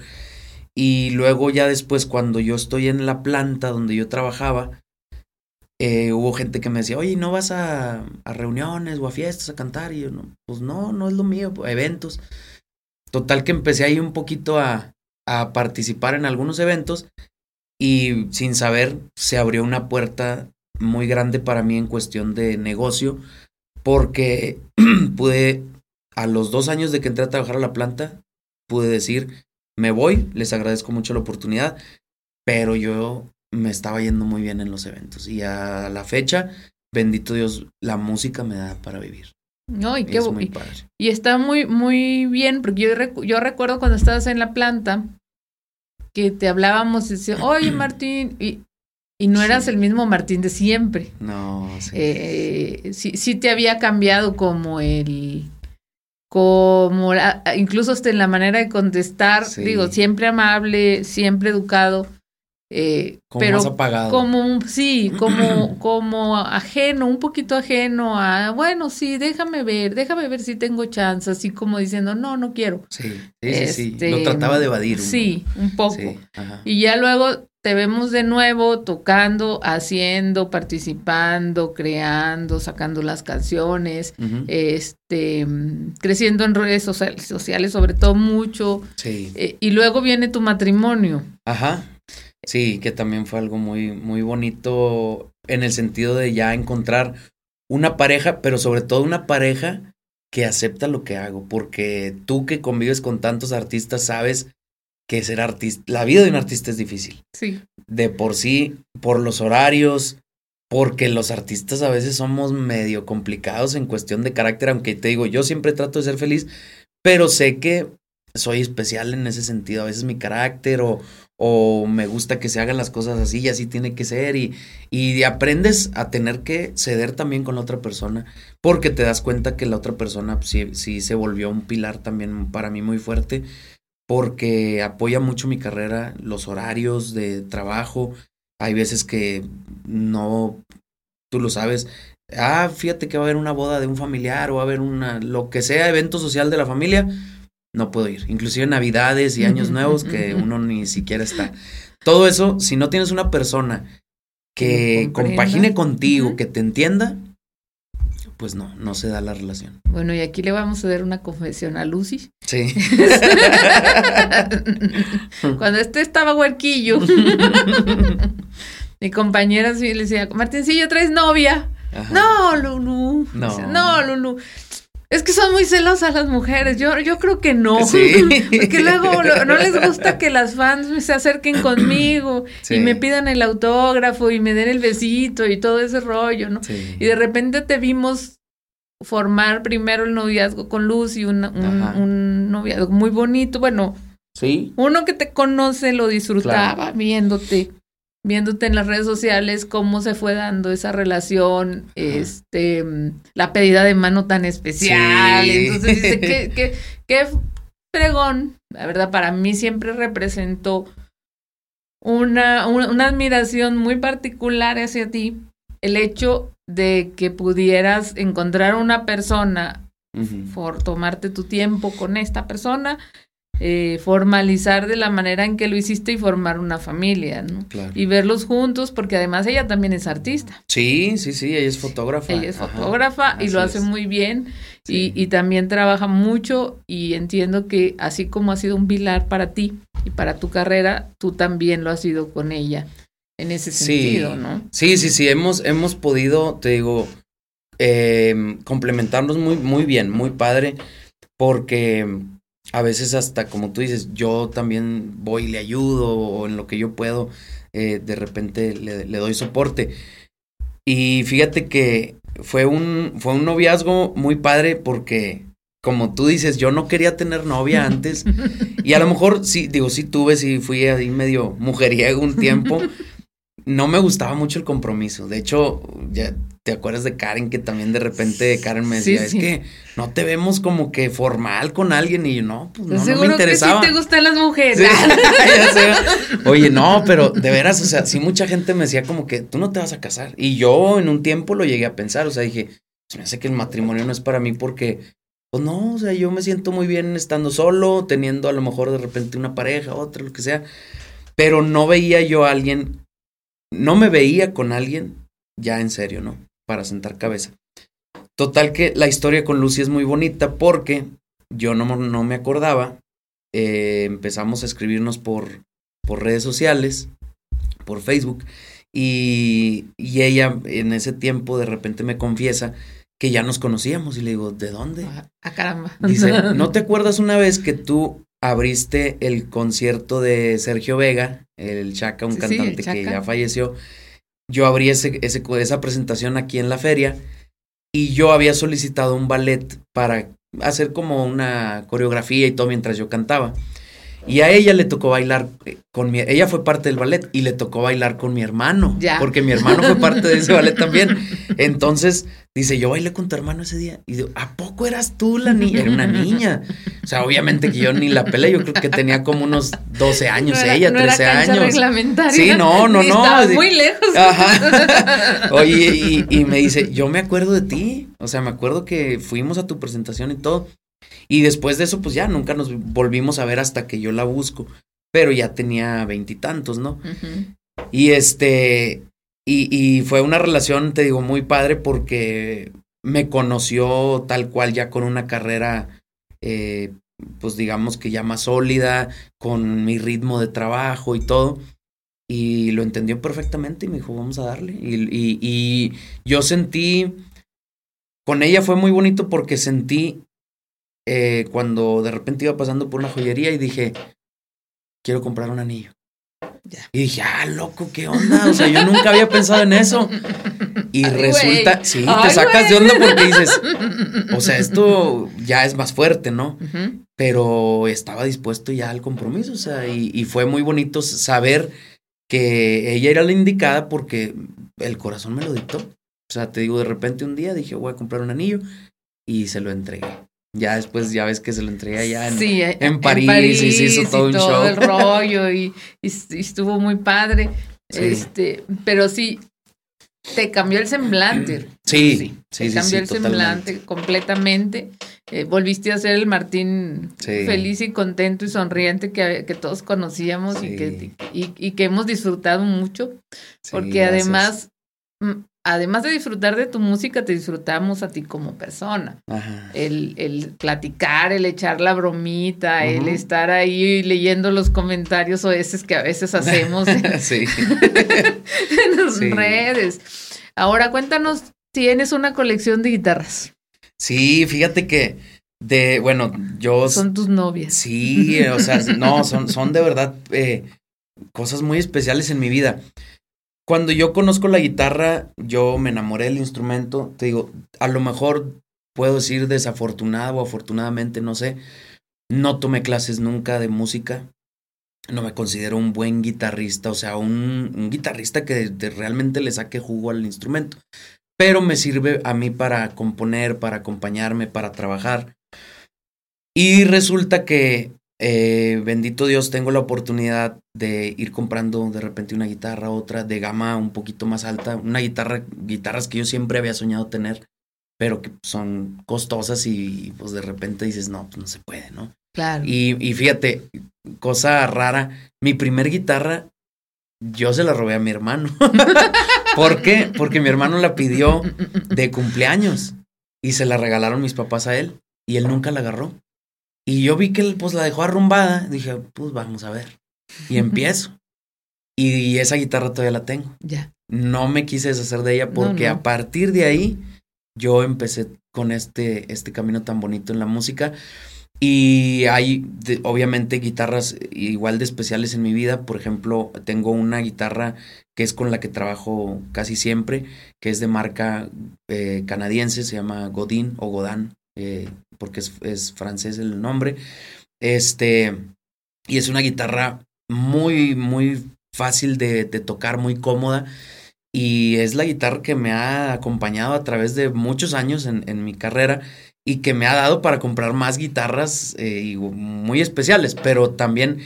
Y luego ya después, cuando yo estoy en la planta donde yo trabajaba, eh, hubo gente que me decía, oye, ¿no vas a, a, reuniones o a fiestas a cantar? Y yo, no, pues no, no es lo mío, eventos. Total que empecé ahí un poquito a, a participar en algunos eventos y sin saber se abrió una puerta muy grande para mí en cuestión de negocio porque pude, a los dos años de que entré a trabajar a la planta, pude decir, me voy, les agradezco mucho la oportunidad, pero yo me estaba yendo muy bien en los eventos. Y a la fecha, bendito Dios, la música me da para vivir. No, y qué y, y, está muy, muy bien, porque yo, yo recuerdo cuando estabas en la planta que te hablábamos y decía, oye Martín, y y no eras el mismo Martín de siempre. No, sí. Eh, sí, sí te había cambiado como el como incluso hasta en la manera de contestar, digo, siempre amable, siempre educado, eh, como pero apagado. como sí, como como ajeno, un poquito ajeno a, bueno, sí, déjame ver, déjame ver si tengo chance, así como diciendo, no, no quiero. Sí, sí, sí, Lo este, trataba de evadir. Sí, un poco. y ya luego te vemos de nuevo tocando, haciendo, participando, creando, sacando las canciones, este, creciendo en redes sociales, sobre todo mucho. Sí. Eh, y luego viene tu matrimonio. Ajá. Sí, que también fue algo muy, muy bonito en el sentido de ya encontrar una pareja, pero sobre todo una pareja que acepta lo que hago, porque tú que convives con tantos artistas sabes que ser artista, la vida de un artista es difícil. Sí. De por sí, por los horarios, porque los artistas a veces somos medio complicados en cuestión de carácter, aunque te digo, yo siempre trato de ser feliz, pero sé que soy especial en ese sentido, a veces mi carácter o, o me gusta que se hagan las cosas así y así tiene que ser y, y aprendes a tener que ceder también con la otra persona porque te das cuenta que la otra persona pues, sí, sí se volvió un pilar también para mí muy fuerte porque apoya mucho mi carrera, los horarios de trabajo, hay veces que no, tú lo sabes, ah, fíjate que va a haber una boda de un familiar o va a haber una, lo que sea, evento social de la familia, no puedo ir. Inclusive Navidades y Años Nuevos que uno ni siquiera está. Todo eso, si no tienes una persona que compagine contigo, que te entienda, pues no, no se da la relación. Bueno, y aquí le vamos a dar una confesión a Lucy. Sí. Cuando este estaba huerquillo, mi compañera sí le decía, Martincillo, ¿traes novia? No, Lulu. No. no, Lulu. Es que son muy celosas las mujeres. Yo, yo creo que no. Porque luego no les gusta que las fans se acerquen conmigo y me pidan el autógrafo y me den el besito y todo ese rollo, ¿no? Y de repente te vimos formar primero el noviazgo con Lucy, un, un, noviazgo muy bonito. Bueno, sí. uno que te conoce lo disfrutaba viéndote viéndote en las redes sociales cómo se fue dando esa relación, este, la pedida de mano tan especial. Entonces dice que, que, que fregón, la verdad, para mí siempre representó una, una, admiración muy particular hacia ti, el hecho de que pudieras encontrar una persona por tomarte tu tiempo con esta persona eh, formalizar de la manera en que lo hiciste y formar una familia, ¿no? Y verlos juntos, porque además ella también es artista. Sí, sí, sí, ella es fotógrafa. Ella es fotógrafa y lo hace muy bien y, y, también trabaja mucho y entiendo que así como ha sido un pilar para ti y para tu carrera, tú también lo has sido con ella en ese sentido, ¿no? Sí, sí, sí, hemos, hemos podido, te digo, eh, complementarnos muy, muy bien, muy padre, porque a veces hasta como tú dices, yo también voy y le ayudo o en lo que yo puedo, eh, de repente le, doy soporte. Y fíjate que fue un, fue un noviazgo muy padre porque, como tú dices, yo no quería tener novia antes. y a lo mejor sí, digo, sí tuve, sí fui ahí medio mujeriego un tiempo. No me gustaba mucho el compromiso. De hecho, ya ¿Te acuerdas de Karen que también de repente Karen me decía, es que no te vemos como que formal con alguien y yo, no, pues no, no me interesaba. Que sí te gustan las mujeres. Oye, no, pero de veras, o sea, sí mucha gente me decía como que tú no te vas a casar. Y yo en un tiempo lo llegué a pensar, o sea, dije, se me hace que el matrimonio no es para mí porque, pues no, o sea, yo me siento muy bien estando solo, teniendo a lo mejor de repente una pareja, otra, lo que sea. Pero no veía yo a alguien, no me veía con alguien ya en serio, ¿no? para sentar cabeza. Total que la historia con Lucy es muy bonita porque yo no, no me acordaba. Eh, empezamos a escribirnos por, por redes sociales, por Facebook, y, y, ella en ese tiempo de repente me confiesa que ya nos conocíamos y le digo, ¿de dónde? A ah, ah, caramba. Dice, ¿no te acuerdas una vez que tú abriste el concierto de Sergio Vega, el Chaca, un cantante que ya falleció? yo abrí ese, ese, esa presentación aquí en la feria y yo había solicitado un ballet para hacer como una coreografía y todo mientras yo cantaba. Y a ella le tocó bailar eh, con mi... Ella fue parte del ballet y le tocó bailar con mi hermano. Ya. Porque mi hermano fue parte de ese ballet también. Entonces, dice, yo bailé con tu hermano ese día. Y digo, ¿a poco eras tú la niña? Era una niña. O sea, obviamente que yo ni la pelé. Yo creo que tenía como unos 12 años No era- ella, no era 13 cancha años. reglamentaria. Sí, no, no, no. estabas de- muy lejos. Ajá. Oye, y, y me dice, yo me acuerdo de ti. O sea, me acuerdo que fuimos a tu presentación y todo. Y después de eso, pues ya nunca nos volvimos a ver hasta que yo la busco. Pero ya tenía veintitantos, ¿no? Y este, y, y fue una relación, te digo, muy padre porque me conoció tal cual ya con una carrera, eh, pues digamos que ya más sólida, con mi ritmo de trabajo y todo. Y lo entendió perfectamente y me dijo, vamos a darle. Y, y, y yo sentí, con ella fue muy bonito porque sentí eh, cuando de repente iba pasando por una joyería y dije, quiero comprar un anillo. Ya. Y dije, ah, loco, ¿qué onda? O sea, yo nunca había pensado en eso. Y Ay, resulta, sí, Ay, te sacas de onda porque dices, o sea, esto ya es más fuerte, ¿no? Pero estaba dispuesto ya al compromiso, o sea, y, y fue muy bonito saber que ella era la indicada porque el corazón me lo dictó. O sea, te digo, de repente un día dije, voy a comprar un anillo y se lo entregué. Ya después, ya ves que se lo entregué allá en, Sí, en París y se hizo todo un show. el rollo y, y- y estuvo muy padre. Sí. Este, pero sí, te cambió el semblante. Sí, sí, te sí, cambió sí, el totalmente. semblante completamente. Eh, volviste a ser el Martín feliz y contento y sonriente que, que todos conocíamos y, que, y, y que hemos disfrutado mucho. Porque gracias. además, mm, además de disfrutar de tu música, te disfrutamos a ti como persona. Ajá. El, el platicar, el echar la bromita, el estar ahí leyendo los comentarios o esos que a veces hacemos en, sí. en las Sí. redes. Ahora cuéntanos, tienes una colección de guitarras. Sí, fíjate que de, bueno, yo Son tus novias. sí, o sea, no, son, son de verdad eh, cosas muy especiales en mi vida. Cuando yo conozco la guitarra, yo me enamoré del instrumento. Te digo, a lo mejor puedo decir desafortunado o afortunadamente, no sé. No tomé clases nunca de música. No me considero un buen guitarrista, o sea, un, guitarrista que realmente le saque jugo al instrumento. Pero me sirve a mí para componer, para acompañarme, para trabajar. Y resulta que, eh, bendito Dios, tengo la oportunidad de ir comprando de repente una guitarra, otra de gama un poquito más alta, una guitarra, guitarras que yo siempre había soñado tener, pero que son costosas y pues de repente dices, no, pues no se puede, ¿no? Claro. Y, y fíjate, cosa rara, mi primer guitarra yo se la robé a mi hermano. ¿Por qué? Porque mi hermano la pidió de cumpleaños y se la regalaron mis papás a él y él nunca la agarró. Y yo vi que él pues la dejó arrumbada, dije, pues vamos a ver. Y empiezo. Y esa guitarra todavía la tengo. Ya. No me quise deshacer de ella No, porque no. a partir de ahí yo empecé con este, este camino tan bonito en la música. Y hay de- obviamente guitarras igual de especiales en mi vida. Por ejemplo, tengo una guitarra que es con la que trabajo casi siempre, que es de marca eh, canadiense, se llama Godin o Godin, eh, porque es, francés el nombre. Este, y es una guitarra muy, muy fácil de, tocar, muy cómoda. Y es la guitarra que me ha acompañado a través de muchos años en, mi carrera y que me ha dado para comprar más guitarras eh, y muy especiales. Pero también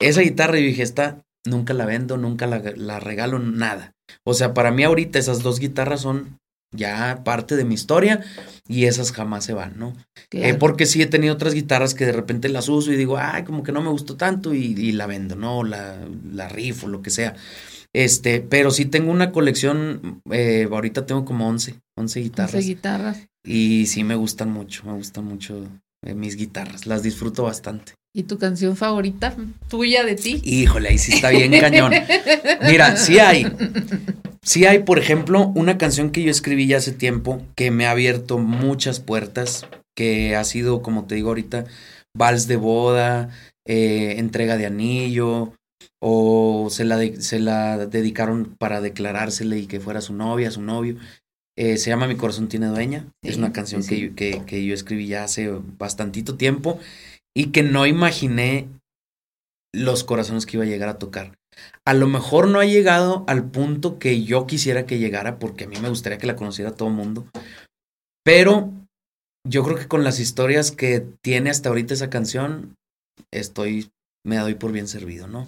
esa guitarra, yo dije, esta nunca la vendo, nunca la, la regalo, nada. O sea, para mí ahorita esas dos guitarras son ya parte de mi historia y esas jamás se van, ¿no? Eh, porque sí he tenido otras guitarras que de repente las uso y digo, ay, como que no me gustó tanto y, y la vendo, ¿no? La, la rifo, lo que sea. Este, pero sí tengo una colección, eh, ahorita tengo como 11, 11 guitarras. Once guitarras. Y sí me gustan mucho, me gustan mucho eh, mis guitarras, las disfruto bastante. ¿Y tu canción favorita tuya de ti? Híjole, ahí sí está bien cañón. Mira, sí hay. Sí hay, por ejemplo, una canción que yo escribí ya hace tiempo que me ha abierto muchas puertas, que ha sido, como te digo ahorita, vals de boda, eh, entrega de anillo, o se la, de- se la dedicaron para declarársele y que fuera su novia, su novio. Eh, se llama Mi corazón tiene dueña. es una canción sí, que, sí. que, que yo escribí ya hace bastantito tiempo y que no imaginé los corazones que iba a llegar a tocar. A lo mejor no ha llegado al punto que yo quisiera que llegara, porque a mí me gustaría que la conociera todo el mundo. Pero yo creo que con las historias que tiene hasta ahorita esa canción, estoy, me doy por bien servido, ¿no?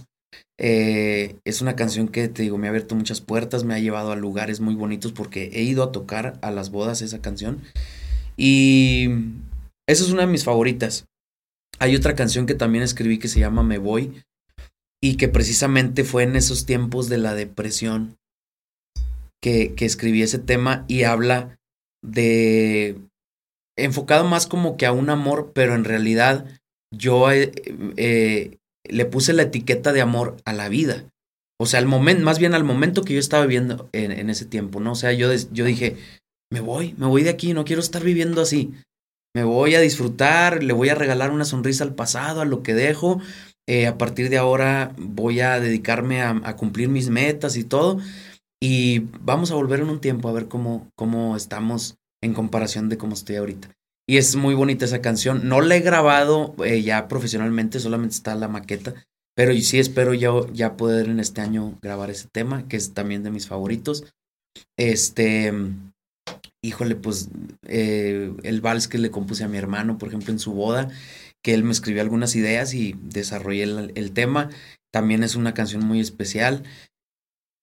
Eh, es una canción que, te digo, me ha abierto muchas puertas, me ha llevado a lugares muy bonitos porque he ido a tocar a las bodas esa canción. Y esa es una de mis favoritas. Hay otra canción que también escribí que se llama Me Voy y que precisamente fue en esos tiempos de la depresión que, que escribí ese tema y habla de enfocado más como que a un amor, pero en realidad yo eh, eh, le puse la etiqueta de amor a la vida. O sea, al momento, más bien al momento que yo estaba viviendo en, ese tiempo, ¿no? O sea, yo, yo dije, me voy, me voy de aquí, no quiero estar viviendo así. Me voy a disfrutar, le voy a regalar una sonrisa al pasado, a lo que dejo. Eh, a partir de ahora voy a dedicarme a, cumplir mis metas y todo. Y vamos a volver en un tiempo a ver cómo, cómo estamos en comparación de cómo estoy ahorita. Y es muy bonita esa canción. No la he grabado eh, ya profesionalmente, solamente está la maqueta. Pero sí espero yo ya poder en este año grabar ese tema, que es también de mis favoritos. Este, híjole, pues eh, el vals que le compuse a mi hermano, por ejemplo, en su boda, que él me escribió algunas ideas y desarrollé el tema. También es una canción muy especial.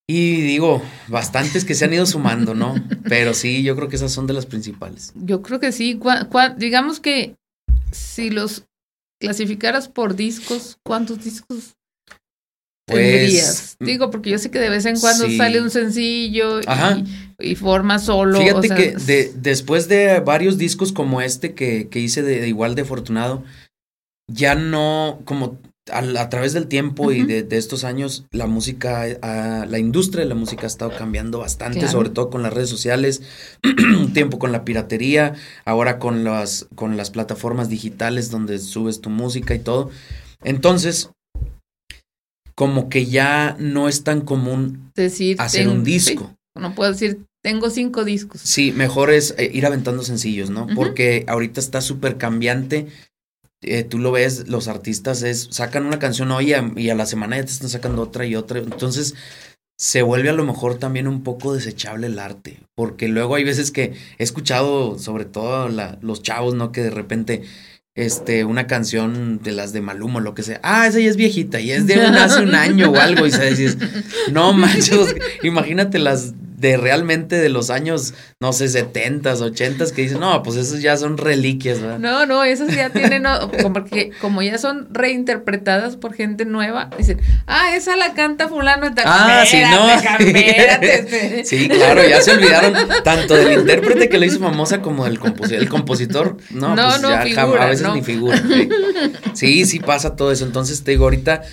Y digo, bastantes que se han ido sumando, ¿no? Pero sí, yo creo que esas son de las principales. Yo creo que sí. digamos que si los clasificaras por discos, ¿cuántos discos tendrías? Pues, Digo, porque yo sé que de vez en cuando sale un sencillo y, forma solo. Fíjate que de, después de varios discos como este que, que hice de, de igual de afortunado, ya no, como a, través del tiempo y de, estos años, la música, la industria de la música ha estado cambiando bastante, sobre todo con las redes sociales, un tiempo con la piratería, ahora con las, con las plataformas digitales donde subes tu música y todo. Entonces, como que ya no es tan común Decir, hacer un disco. No puedo decir, tengo cinco discos. Sí, mejor es eh, ir aventando sencillos, ¿no? Porque ahorita está súper cambiante eh, tú lo ves, los artistas es, sacan una canción hoy y a, la semana ya te están sacando otra y otra. Entonces se vuelve a lo mejor también un poco desechable el arte, porque luego hay veces que he escuchado, sobre todo los chavos, ¿no? Que de repente este, una canción de las de Maluma lo que sea. Ah, esa ya es viejita y es de hace un año o algo. Y se dices, no manches, imagínate las de realmente de los años, no sé, setentas, ochentas, que dicen, no, pues esos ya son reliquias, ¿verdad? No, no, esas ya tienen, como, como ya son reinterpretadas por gente nueva, dicen, ah, esa la canta fulano. Ah, sí, no. sí, claro, ya se olvidaron tanto del intérprete que lo hizo famosa como del compositor. El compositor, no, no, pues no ya a veces ni figura. Sí, sí pasa todo eso. Entonces te digo, ahorita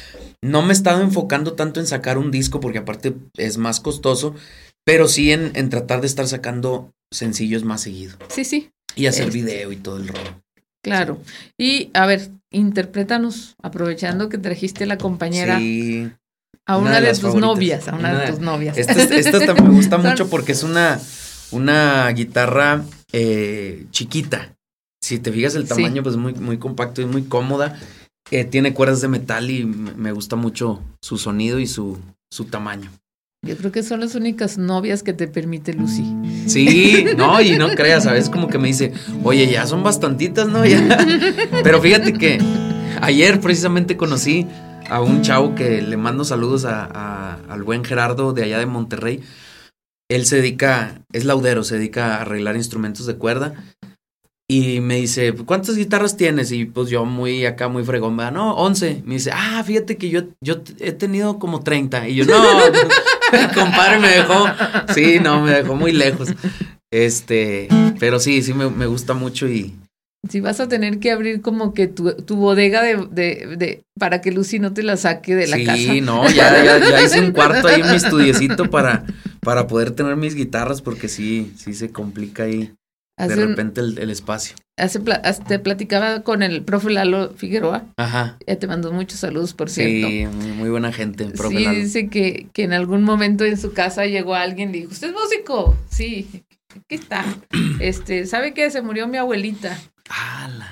no me he estado enfocando tanto en sacar un disco porque aparte es más costoso, pero sí en, en tratar de estar sacando sencillos más seguido. Sí, sí. Y hacer video y todo el rollo. Claro. Y a ver, interprétanos, aprovechando que trajiste la compañera. Sí. A una, de, tus novias, a una, de tus novias. Esta, esta me gusta mucho porque es una, una guitarra eh, chiquita. Si te fijas el tamaño, pues muy, muy compacto y muy cómoda. Eh, tiene cuerdas de metal y me gusta mucho su sonido y su, su tamaño. Yo creo que son las únicas novias que te permite Lucy. Sí, no, y no creas, ¿sabes? Como que me dice, oye, ya son bastantitas, ¿no? Pero fíjate que ayer precisamente conocí a un chavo que le mando saludos a, al buen Gerardo de allá de Monterrey. Él se dedica, es laudero, se dedica a arreglar instrumentos de cuerda. Y me dice, ¿cuántas guitarras tienes? Y pues yo muy acá, muy fregón, no, 11. Me dice, ah, fíjate que yo, yo he tenido como 30. Y yo, no, compadre me dejó, sí, no, me dejó muy lejos. Este, pero sí, sí me, me gusta mucho y... Si vas a tener que abrir como que tu, tu bodega de, de, de, para que Lucy no te la saque de la casa. Sí, no, ya, ya, ya, hice un cuarto ahí, mi estudiecito para, para poder tener mis guitarras, porque sí, sí se complica ahí de repente el, espacio. Hace, te platicaba con el profe Lalo Figueroa. Ajá. Ya te mando muchos saludos, por cierto. Sí, muy buena gente, el profe sí, dice que, que en algún momento en su casa llegó alguien y dijo, ¿usted es músico? Sí. aquí está. Este, ¿sabe qué? Se murió mi abuelita.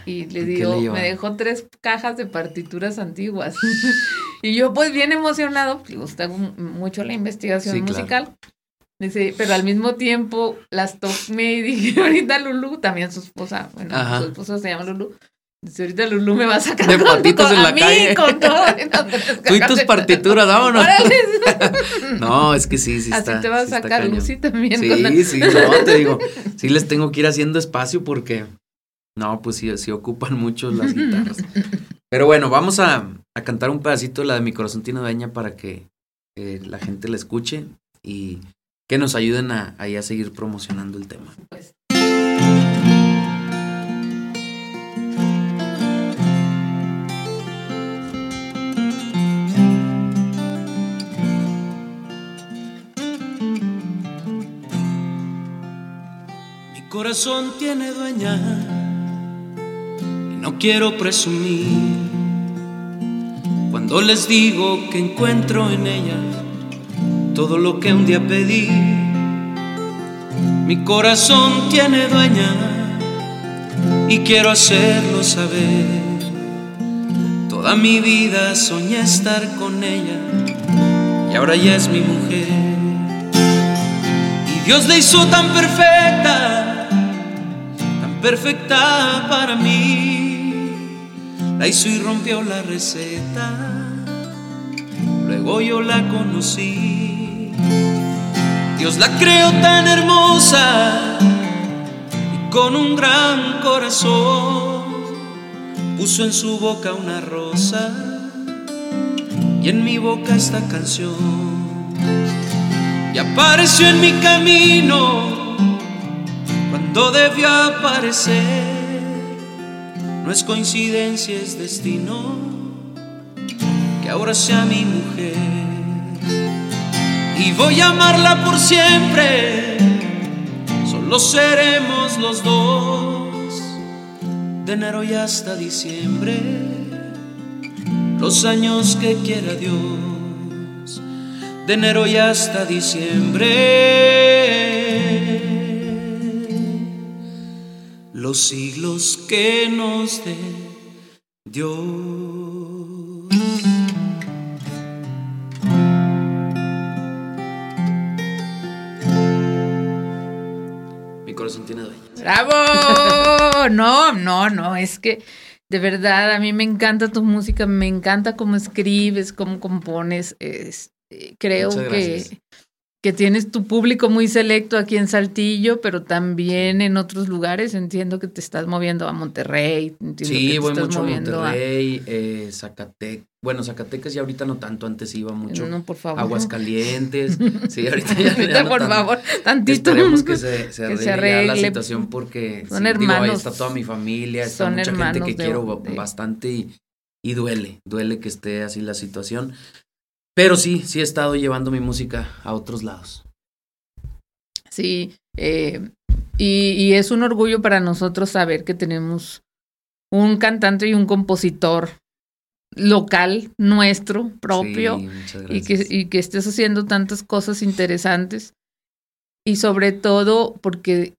Y le digo, me dejó tres cajas de partituras antiguas. y yo, pues, bien emocionado, le gusta mucho la investigación musical. Dice, pero al mismo tiempo las tomé y dije, ahorita Lulu, también su esposa, bueno, su esposa se llama Lulu, Dice, ahorita Lulu me va a sacar de patitos en la calle. Con todo, Tú y tus partituras, vámonos. no, es que sí, sí Así te va a sacar Lucy también. Sí, sí, no, te digo. Sí les tengo que ir haciendo espacio porque, no, pues sí, sí ocupan mucho las guitarras. Pero bueno, vamos a, a cantar un pedacito de la de Mi Corazón Tiene Dueña para que eh, la gente la escuche y que nos ayuden a, seguir promocionando el tema. Pues. corazón tiene dueña y no quiero presumir cuando les digo que encuentro en ella todo lo que un día pedí. Mi corazón tiene dueña y quiero hacerlo saber. Toda mi vida soñé estar con ella y ahora ya es mi mujer. Y Dios la hizo tan perfecta perfecta para mí. La hizo y rompió la receta, luego yo la conocí. Dios la creó tan hermosa y con un gran corazón puso en su boca una rosa y en mi boca esta canción. Y apareció en mi camino cuando debió aparecer. No es coincidencia, es destino ahora sea mi mujer. Y voy a amarla por siempre, solo seremos los dos, de enero y hasta diciembre, los años que quiera Dios, de enero y hasta diciembre. los siglos que nos dé Dios. Tiene dueño. ¡Bravo! No, no, no, es que de verdad a mí me encanta tu música, me encanta cómo escribes, cómo compones. Es, eh, creo que que tienes tu público muy selecto aquí en Saltillo, pero también en otros lugares. Entiendo que te estás moviendo a Monterrey. sí, voy mucho a Monterrey, eh, Zacatecas. Bueno, Zacatecas ya ahorita no tanto, antes iba mucho. No, por favor. Aguascalientes. sí, ahorita ya, ahorita por favor, tantito. Esperemos que se, se arregle, la situación porque son hermanos. ahí está toda mi familia, está mucha gente que quiero bastante y, y duele, duele que esté así la situación. Pero sí, sí he estado llevando mi música a otros lados. Sí, eh, y, es un orgullo para nosotros saber que tenemos un cantante y un compositor local, nuestro, propio, y, que, y que estés haciendo tantas cosas interesantes. Y sobre todo porque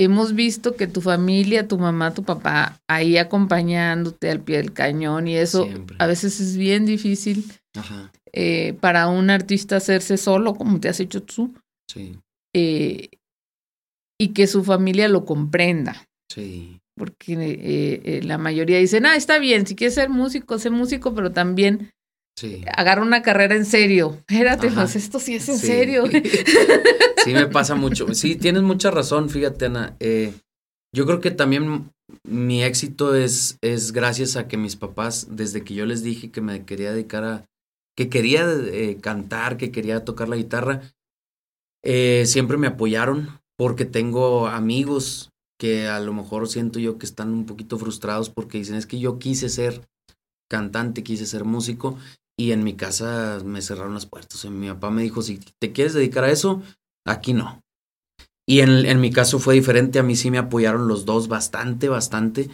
hemos visto que tu familia, tu mamá, tu papá, ahí acompañándote al pie del cañón y eso a veces es bien difícil eh, para un artista hacerse solo, como te has hecho tú. Sí. Eh, y que su familia lo comprenda. Sí. Porque eh, la mayoría dicen, ah, está bien, si quieres ser músico, sé músico, pero también sí. agarra una carrera en serio. Espérate, pues esto sí es en serio. sí, me pasa mucho. Sí, tienes mucha razón, fíjate, Ana. yo creo que también mi éxito es, es gracias a que mis papás, desde que yo les dije que me quería dedicar a, que quería eh, cantar, que quería tocar la guitarra, eh, siempre me apoyaron porque tengo amigos que a lo mejor siento yo que están un poquito frustrados porque dicen es que yo quise ser cantante, quise ser músico y en mi casa me cerraron las puertas. mi papá me dijo, si te quieres dedicar a eso, aquí no. Y en, en mi caso fue diferente, a mí sí me apoyaron los dos bastante, bastante.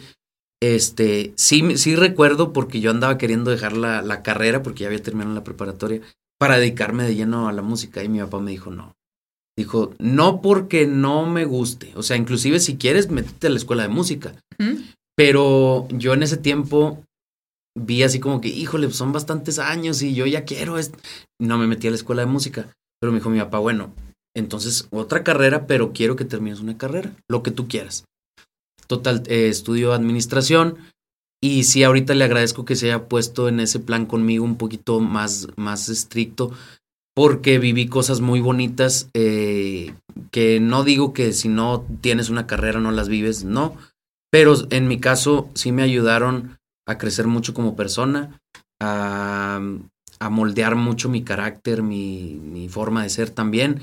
Este, sí, sí recuerdo porque yo andaba queriendo dejar la, la carrera porque ya había terminado la preparatoria para dedicarme de lleno a la música y mi papá me dijo, no, Dijo, no porque no me guste, o sea, inclusive si quieres, métete a la escuela de música. Pero yo en ese tiempo vi así como que, híjole, son bastantes años y yo ya quiero. est-". No me metí a la escuela de música. Pero me dijo mi papá, bueno, entonces otra carrera, pero quiero que termines una carrera, lo que tú quieras. Total, eh, estudio administración y sí, ahorita le agradezco que se haya puesto en ese plan conmigo un poquito más, más estricto, porque viví cosas muy bonitas eh, que no digo que si no tienes una carrera no las vives, no, pero en mi caso sí me ayudaron a crecer mucho como persona, a, moldear mucho mi carácter, mi, mi forma de ser también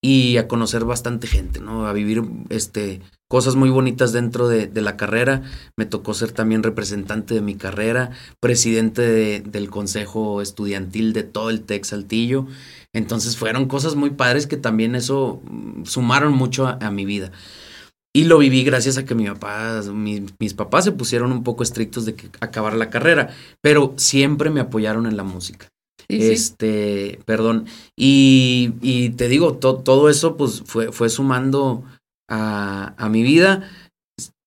y a conocer bastante gente, ¿no? A vivir este, cosas muy bonitas dentro de, de la carrera. Me tocó ser también representante de mi carrera, presidente de- del consejo estudiantil de todo el TEC Saltillo. Entonces fueron cosas muy padres que también eso mm, sumaron mucho a, a mi vida. Y lo viví gracias a que mi papá, mi- mis papás se pusieron un poco estrictos de que acabar la carrera, pero siempre me apoyaron en la música. Sí, sí. este, perdón. Y, y te digo, to- todo eso pues fue, fue sumando a, a mi vida.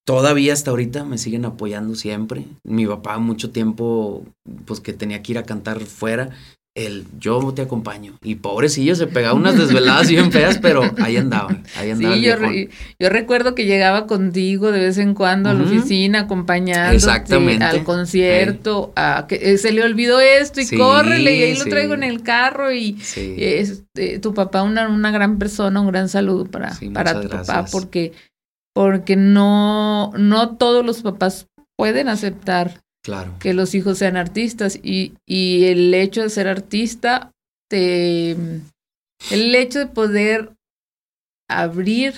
Todavía hasta ahorita me siguen apoyando siempre. Mi papá mucho tiempo, pues que tenía que ir a cantar fuera. El yo te acompaño. Y pobrecillo, se pegaba unas desveladas bien feas, pero ahí andaba. Ahí andaba. Sí, yo, viejón. re- yo recuerdo que llegaba contigo de vez en cuando a la oficina acompañándote Exactamente. al concierto, a que eh, se le olvidó esto y Sí, córrele y ahí lo sí. traigo en el carro y Sí. este, tu papá una, una gran persona, un gran saludo para, para tu papá porque porque no no todos los papás pueden aceptar claro. que los hijos sean artistas y, y el hecho de ser artista te el hecho de poder abrir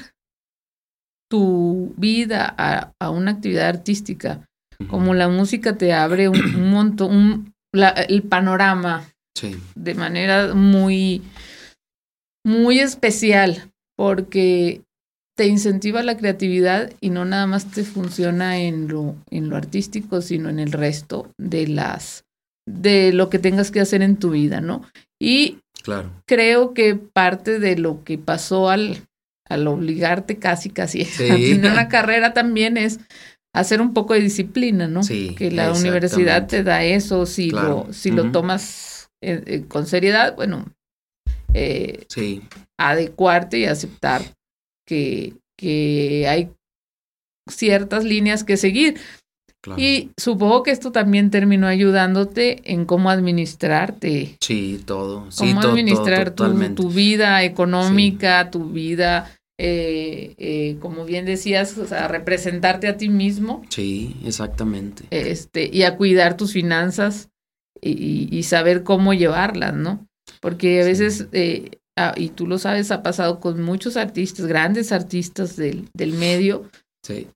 tu vida a, a una actividad artística como la música te abre un, un montón un- la- el panorama Sí. de manera muy muy especial porque te incentiva la creatividad y no nada más te funciona en lo en lo artístico sino en el resto de las de lo que tengas que hacer en tu vida no y Claro. creo que parte de lo que pasó al al obligarte casi casi Sí. a tener una carrera también es hacer un poco de disciplina no Sí, que la universidad te da eso si Claro. lo si lo tomas eh, eh, con seriedad bueno eh, Sí. adecuarte y aceptar que, que hay ciertas líneas que seguir. Claro. Y supongo que esto también terminó ayudándote en cómo administrarte, Sí, todo. Sí, cómo todo, todo, administrar tu, vida económica, tu vida, eh, eh, como bien decías, o sea, representarte a ti mismo Sí, exactamente. este, y a cuidar tus finanzas y, saber cómo llevarlas, ¿no? Porque a Sí. veces, eh, ah, y tú lo sabes, ha pasado con muchos artistas, grandes artistas del, del medio, Sí,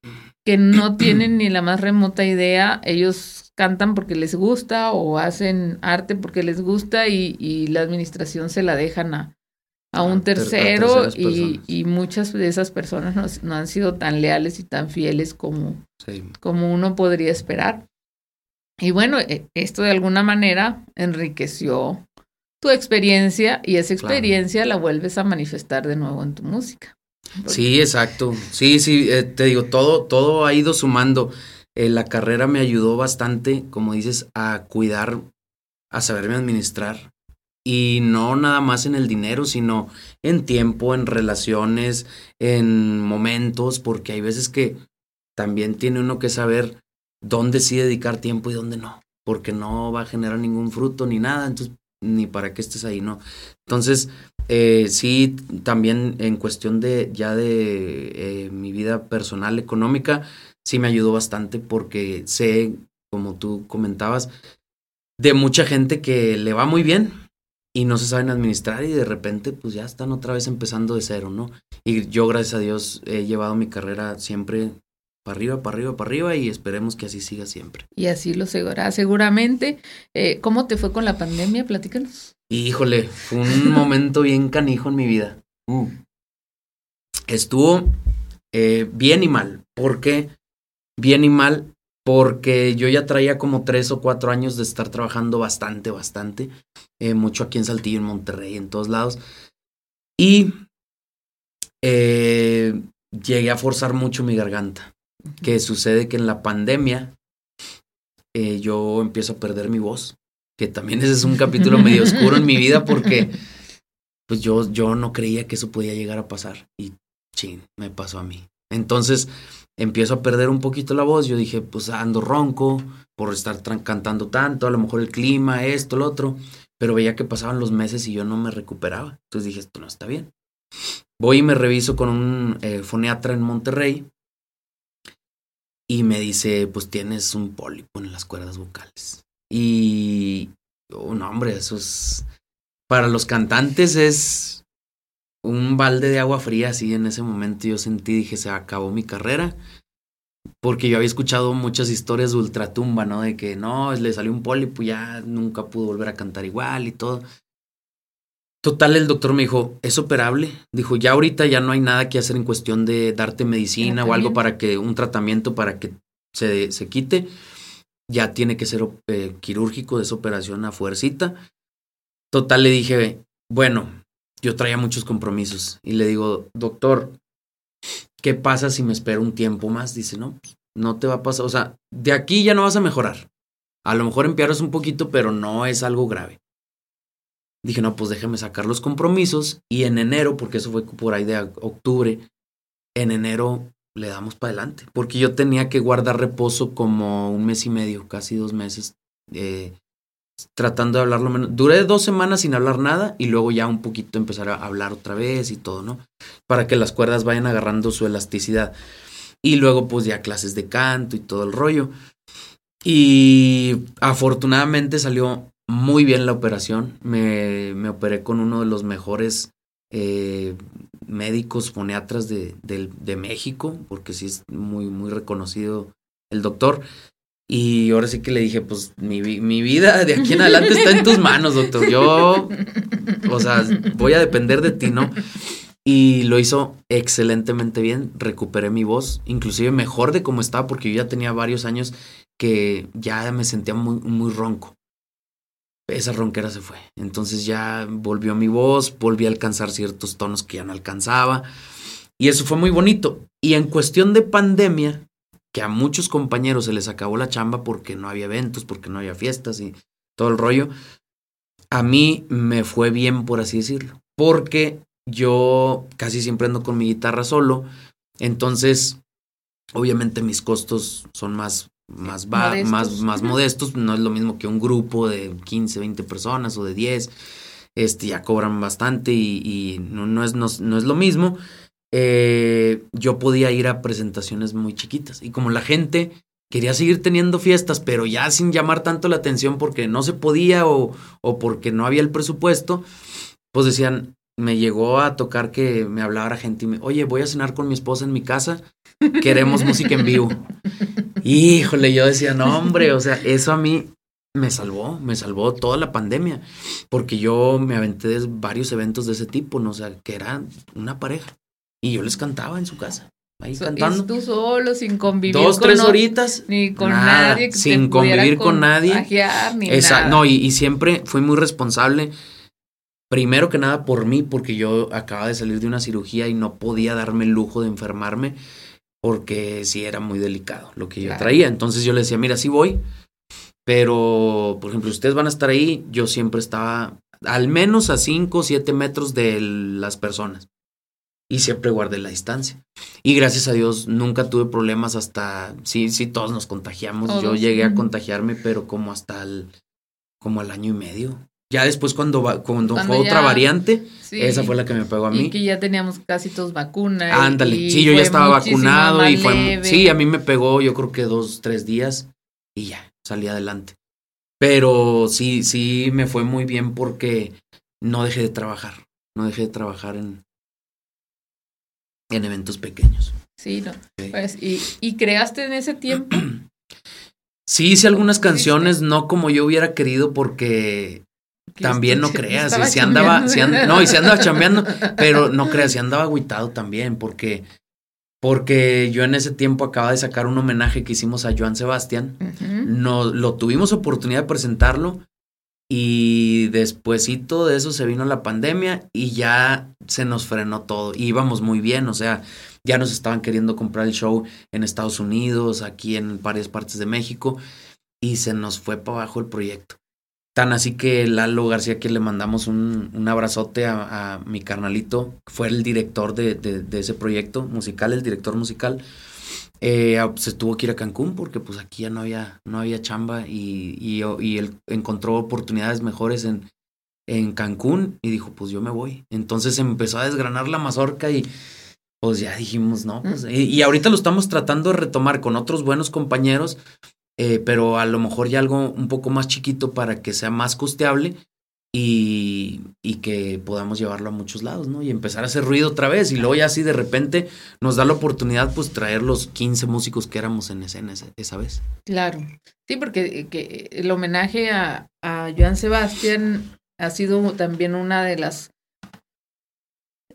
que no tienen ni la más remota idea, ellos cantan porque les gusta o hacen arte porque les gusta y, y la administración se la dejan a, a un a tercero y, y muchas de esas personas no, no han sido tan leales y tan fieles como, sí. como uno podría esperar. Y bueno, e- esto de alguna manera enriqueció tu experiencia y esa Claro. experiencia la vuelves a manifestar de nuevo en tu música. Porque- Sí, exacto. Sí, sí, eh, te digo, todo, todo ha ido sumando. Eh, la carrera me ayudó bastante, como dices, a cuidar, a saberme administrar. Y no nada más en el dinero, sino en tiempo, en relaciones, en momentos, porque hay veces que también tiene uno que saber dónde sí dedicar tiempo y dónde no, porque no va a generar ningún fruto ni nada, entonces ni para qué estés ahí, ¿no? Entonces, eh, sí, también en cuestión de ya de eh, mi vida personal económica, sí me ayudó bastante porque sé, como tú comentabas, de mucha gente que le va muy bien y no se saben administrar y de repente pues ya están otra vez empezando de cero, ¿no? Y yo gracias a Dios he llevado mi carrera siempre para arriba, para arriba, para arriba y esperemos que así siga siempre. Y así lo seguirá seguramente. Eh, ¿Cómo te fue con la pandemia? Platícanos. Híjole, fue un momento bien canijo en mi vida. Uh. Estuvo eh, bien y mal. ¿Por qué? Bien y mal, porque yo ya traía como tres o cuatro años de estar trabajando bastante, bastante. eh, mucho aquí en Saltillo, en Monterrey, en todos lados. Y eh, llegué a forzar mucho mi garganta. Que sucede que en la pandemia eh, yo empiezo a perder mi voz. Que también ese es un capítulo medio oscuro en mi vida porque pues yo, yo no creía que eso podía llegar a pasar. Y chin, me pasó a mí. Entonces empiezo a perder un poquito la voz. Yo dije, pues ando ronco por estar cantando tanto, a lo mejor el clima, esto, lo otro. Pero veía que pasaban los meses y yo no me recuperaba. Entonces dije, esto no está bien. Voy y me reviso con un eh, foniatra en Monterrey y me dice, pues tienes un pólipo en las cuerdas vocales. Y, oh, no, hombre, eso es, para los cantantes es un balde de agua fría, así en ese momento yo sentí, dije, se acabó mi carrera. Porque yo había escuchado muchas historias de ultratumba, ¿no? De que no, le salió un pólipo, ya nunca pudo volver a cantar igual y todo. Total, el doctor me dijo, es operable. Dijo, ya ahorita ya no hay nada que hacer en cuestión de darte medicina o algo para que, un tratamiento para que se, se quite. Ya tiene que ser eh, quirúrgico de esa operación a fuercita. Total, le dije, bueno, yo traía muchos compromisos. Y le digo, doctor, ¿qué pasa si me espero un tiempo más? Dice, no, no te va a pasar. O sea, de aquí ya no vas a mejorar. A lo mejor empeoras un poquito, pero no es algo grave. Dije, no, pues déjame sacar los compromisos y en enero, porque eso fue por ahí de octubre, en enero le damos para adelante. Porque yo tenía que guardar reposo como un mes y medio, casi dos meses, eh, tratando de hablar lo menos. Duré dos semanas sin hablar nada y luego ya un poquito empezar a hablar otra vez y todo, ¿no? Para que las cuerdas vayan agarrando su elasticidad. Y luego pues ya clases de canto y todo el rollo. Y afortunadamente salió muy bien la operación. Me, me operé con uno de los mejores eh, médicos foniatras de, de, México, porque sí es muy, muy reconocido el doctor. Y ahora sí que le dije, pues mi, mi vida de aquí en adelante está en tus manos, doctor. Yo, o sea, voy a depender de ti, ¿no? Y lo hizo excelentemente bien, recuperé mi voz, inclusive mejor de como estaba, porque yo ya tenía varios años que ya me sentía muy, muy ronco esa ronquera se fue. Entonces ya volvió mi voz, volví a alcanzar ciertos tonos que ya no alcanzaba. Y eso fue muy bonito. Y en cuestión de pandemia, que a muchos compañeros se les acabó la chamba porque no había eventos, porque no había fiestas y todo el rollo, a mí me fue bien, por así decirlo. Porque yo casi siempre ando con mi guitarra solo. Entonces, obviamente mis costos son más más, modestos. más, más modestos, no es lo mismo que un grupo de 15, 20 personas o de 10, este, ya cobran bastante y, no, no, es, no, es lo mismo. Eh, yo podía ir a presentaciones muy chiquitas y como la gente quería seguir teniendo fiestas, pero ya sin llamar tanto la atención porque no se podía o, o porque no había el presupuesto, pues decían, me llegó a tocar que me hablara gente y me, oye, voy a cenar con mi esposa en mi casa, queremos música en vivo. Híjole, yo decía, no, hombre, o sea, eso a mí me salvó, me salvó toda la pandemia, porque yo me aventé de varios eventos de ese tipo, ¿no? O sea, que eran una pareja y yo les cantaba en su casa. Ahí cantando. Tú solo, sin convivir Dos, tres horitas. Ni con nadie. sin convivir con, nadie. Ni Exacto. No, y, y, siempre fui muy responsable. Primero que nada por mí, porque yo acababa de salir de una cirugía y no podía darme el lujo de enfermarme porque sí era muy delicado lo que yo traía. Entonces yo le decía, mira, sí voy, pero, por ejemplo, si ustedes van a estar ahí, yo siempre estaba al menos a 5 o 7 metros de las personas. Y siempre guardé la distancia. Y gracias a Dios nunca tuve problemas hasta, sí, sí, todos nos contagiamos. Yo llegué a contagiarme, pero como hasta el, como al año y medio. Ya después cuando, cuando, fue otra variante, esa fue la que me pegó a mí. Y que ya teníamos casi todos vacunas. Ándale, sí, yo ya estaba vacunado y fue... Sí, a mí me pegó yo creo que dos, tres días y ya, salí adelante. Pero sí, sí me fue muy bien porque no dejé de trabajar, no dejé de trabajar en, en eventos pequeños. Sí, no. Pues, y, ¿Y creaste en ese tiempo? Sí, hice algunas canciones, no como yo hubiera querido porque también no creas, y si andaba, no, y si andaba chambeando, pero no creas, si andaba agüitado también, porque, porque yo en ese tiempo acaba de sacar un homenaje que hicimos a Joan Sebastián, no, lo tuvimos oportunidad de presentarlo, Y despuésito de eso se vino la pandemia y ya se nos frenó todo. Y íbamos muy bien, o sea, ya nos estaban queriendo comprar el show en Estados Unidos, aquí en varias partes de México, y se nos fue para abajo el proyecto. Tan así que Lalo García, que le mandamos un, un abrazote a, mi carnalito, fue el director de, de, ese proyecto musical, el director musical. Eh, se tuvo que ir a Cancún porque pues aquí ya no había, no había chamba y, y, y él encontró oportunidades mejores en, en Cancún y dijo, pues yo me voy. Entonces empezó a desgranar la mazorca y pues ya dijimos, no, pues, y, y, ahorita lo estamos tratando de retomar con otros buenos compañeros, eh, pero a lo mejor ya algo un poco más chiquito para que sea más costeable y, y, que podamos llevarlo a muchos lados, ¿no? Y empezar a hacer ruido otra vez y luego ya así de repente nos da la oportunidad pues traer los 15 músicos que éramos en escena esa, vez. Claro, sí, porque que el homenaje a, a Joan Sebastián ha sido también una de las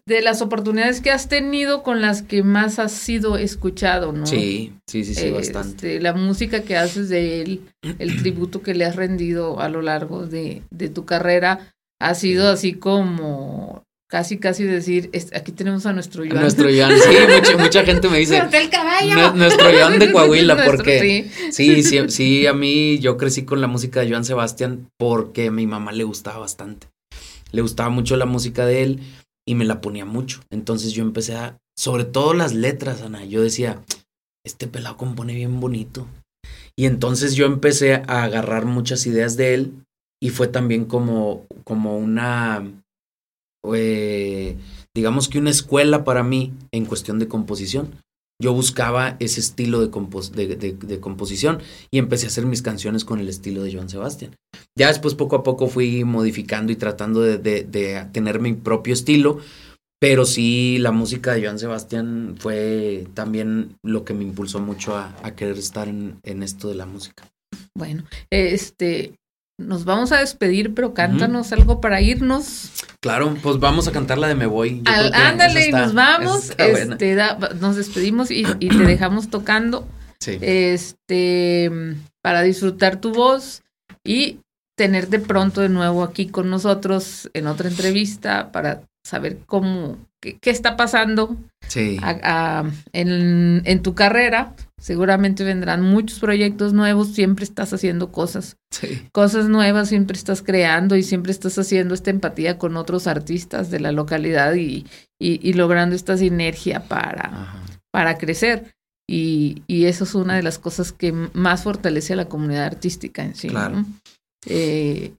de las oportunidades que has tenido con las que más has sido escuchado, ¿no? Sí, sí, sí, sí, bastante. Este, la música que haces de él, el tributo que le has rendido a lo largo de, de tu carrera, ha sido así como casi, casi decir, aquí tenemos a nuestro Joan. Nuestro Joan, sí, mucha, mucha gente me dice. el caballo! Nuestro Joan de Coahuila, porque sí. sí, sí, a mí yo crecí con la música de Joan Sebastián porque a mi mamá le gustaba bastante. Le gustaba mucho la música de él y me la ponía mucho. Entonces yo empecé a, sobre todo las letras, Ana, yo decía, este pelado compone bien bonito. Y entonces yo empecé a agarrar muchas ideas de él y fue también como, como una, eh, digamos que una escuela para mí en cuestión de composición yo buscaba ese estilo de, de, composición y empecé a hacer mis canciones con el estilo de Joan Sebastián. Ya después poco a poco fui modificando y tratando de, tener mi propio estilo, pero sí la música de Joan Sebastián fue también lo que me impulsó mucho a, querer estar en, en, esto de la música. Bueno, este, nos vamos a despedir, pero cántanos algo para irnos. Claro, pues vamos a cantar la de Me Voy. ándale, y nos vamos. Este, nos despedimos y, te dejamos tocando. Sí. Este, para disfrutar tu voz y tenerte pronto de nuevo aquí con nosotros en otra entrevista para saber cómo, qué, está pasando sí. en, en, tu carrera. Seguramente vendrán muchos proyectos nuevos, siempre estás haciendo cosas, cosas nuevas, siempre estás creando y siempre estás haciendo esta empatía con otros artistas de la localidad y, y, logrando esta sinergia para, para crecer. Y, y, eso es una de las cosas que más fortalece a la comunidad artística en sí. Claro. Eh,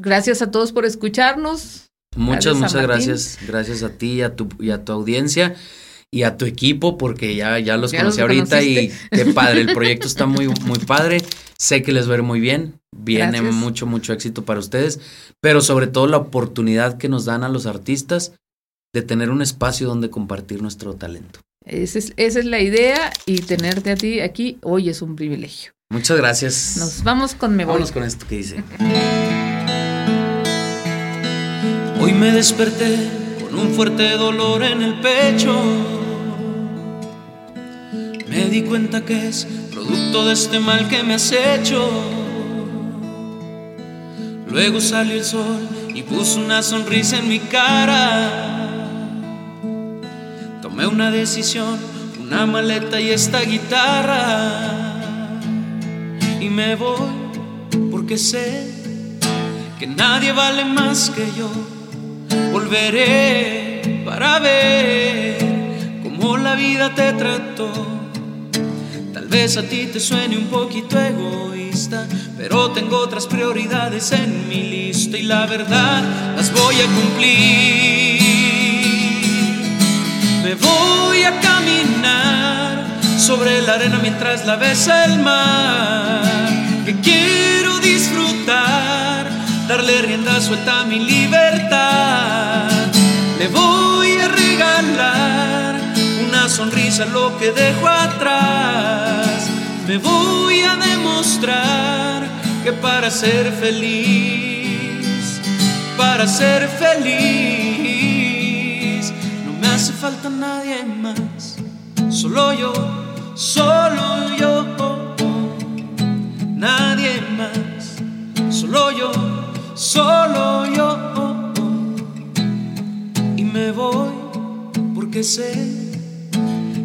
gracias a todos por escucharnos. Muchas, muchas gracias. Gracias a ti y a tu, y a tu audiencia y a tu equipo, porque ya, ya los conocí ahorita y qué padre. El proyecto está muy, muy padre. Sé que les va a ir muy bien. Viene mucho, mucho éxito para ustedes, pero sobre todo la oportunidad que nos dan a los artistas de tener un espacio donde compartir nuestro talento. Esa es, esa es la idea y tenerte a ti aquí hoy es un privilegio. Muchas gracias. Nos vamos con Me Vámonos con esto que dice. Hoy me desperté con un fuerte dolor en el pecho. Me di cuenta que es producto de este mal que me has hecho. Luego salió el sol y puso una sonrisa en mi cara. Tomé una decisión, una maleta y esta guitarra. Y me voy porque sé que nadie vale más que yo volveré para ver cómo la vida te trató. Tal vez a ti te suene un poquito egoísta, pero tengo otras prioridades en mi lista y la verdad las voy a cumplir. Me voy a caminar sobre la arena mientras la besa el mar, que quiero disfrutar darle rienda suelta a mi libertad. Le voy a regalar sonrisa lo que dejo atrás. Me voy a demostrar que para ser feliz, para ser feliz, no me hace falta nadie más. Solo yo, solo yo, nadie más. Solo yo solo yo. Y me voy porque sé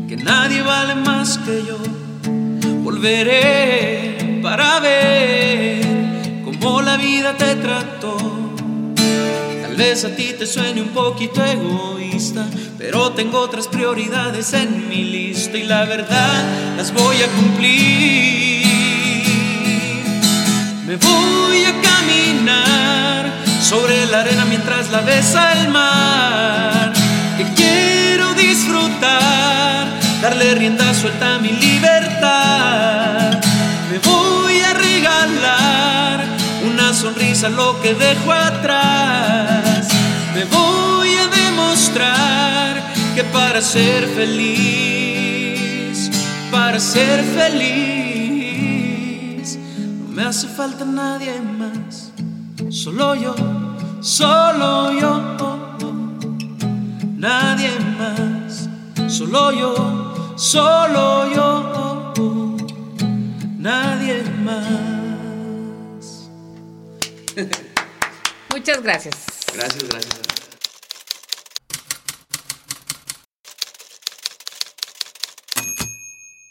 que nadie vale más que yo. Volveré para ver cómo la vida te trató. Tal vez a ti te suene un poquito egoísta, pero tengo otras prioridades en mi lista y la verdad las voy a cumplir. Me voy a caminar sobre la arena mientras la besa el mar. Disfrutar, darle rienda suelta a mi libertad. Me voy a regalar una sonrisa lo que dejo atrás. Me voy a demostrar que para ser feliz, para ser feliz, no me hace falta nadie más. Solo yo, solo yo, nadie más. Solo yo, solo yo, nadie más. Muchas gracias. Gracias, gracias.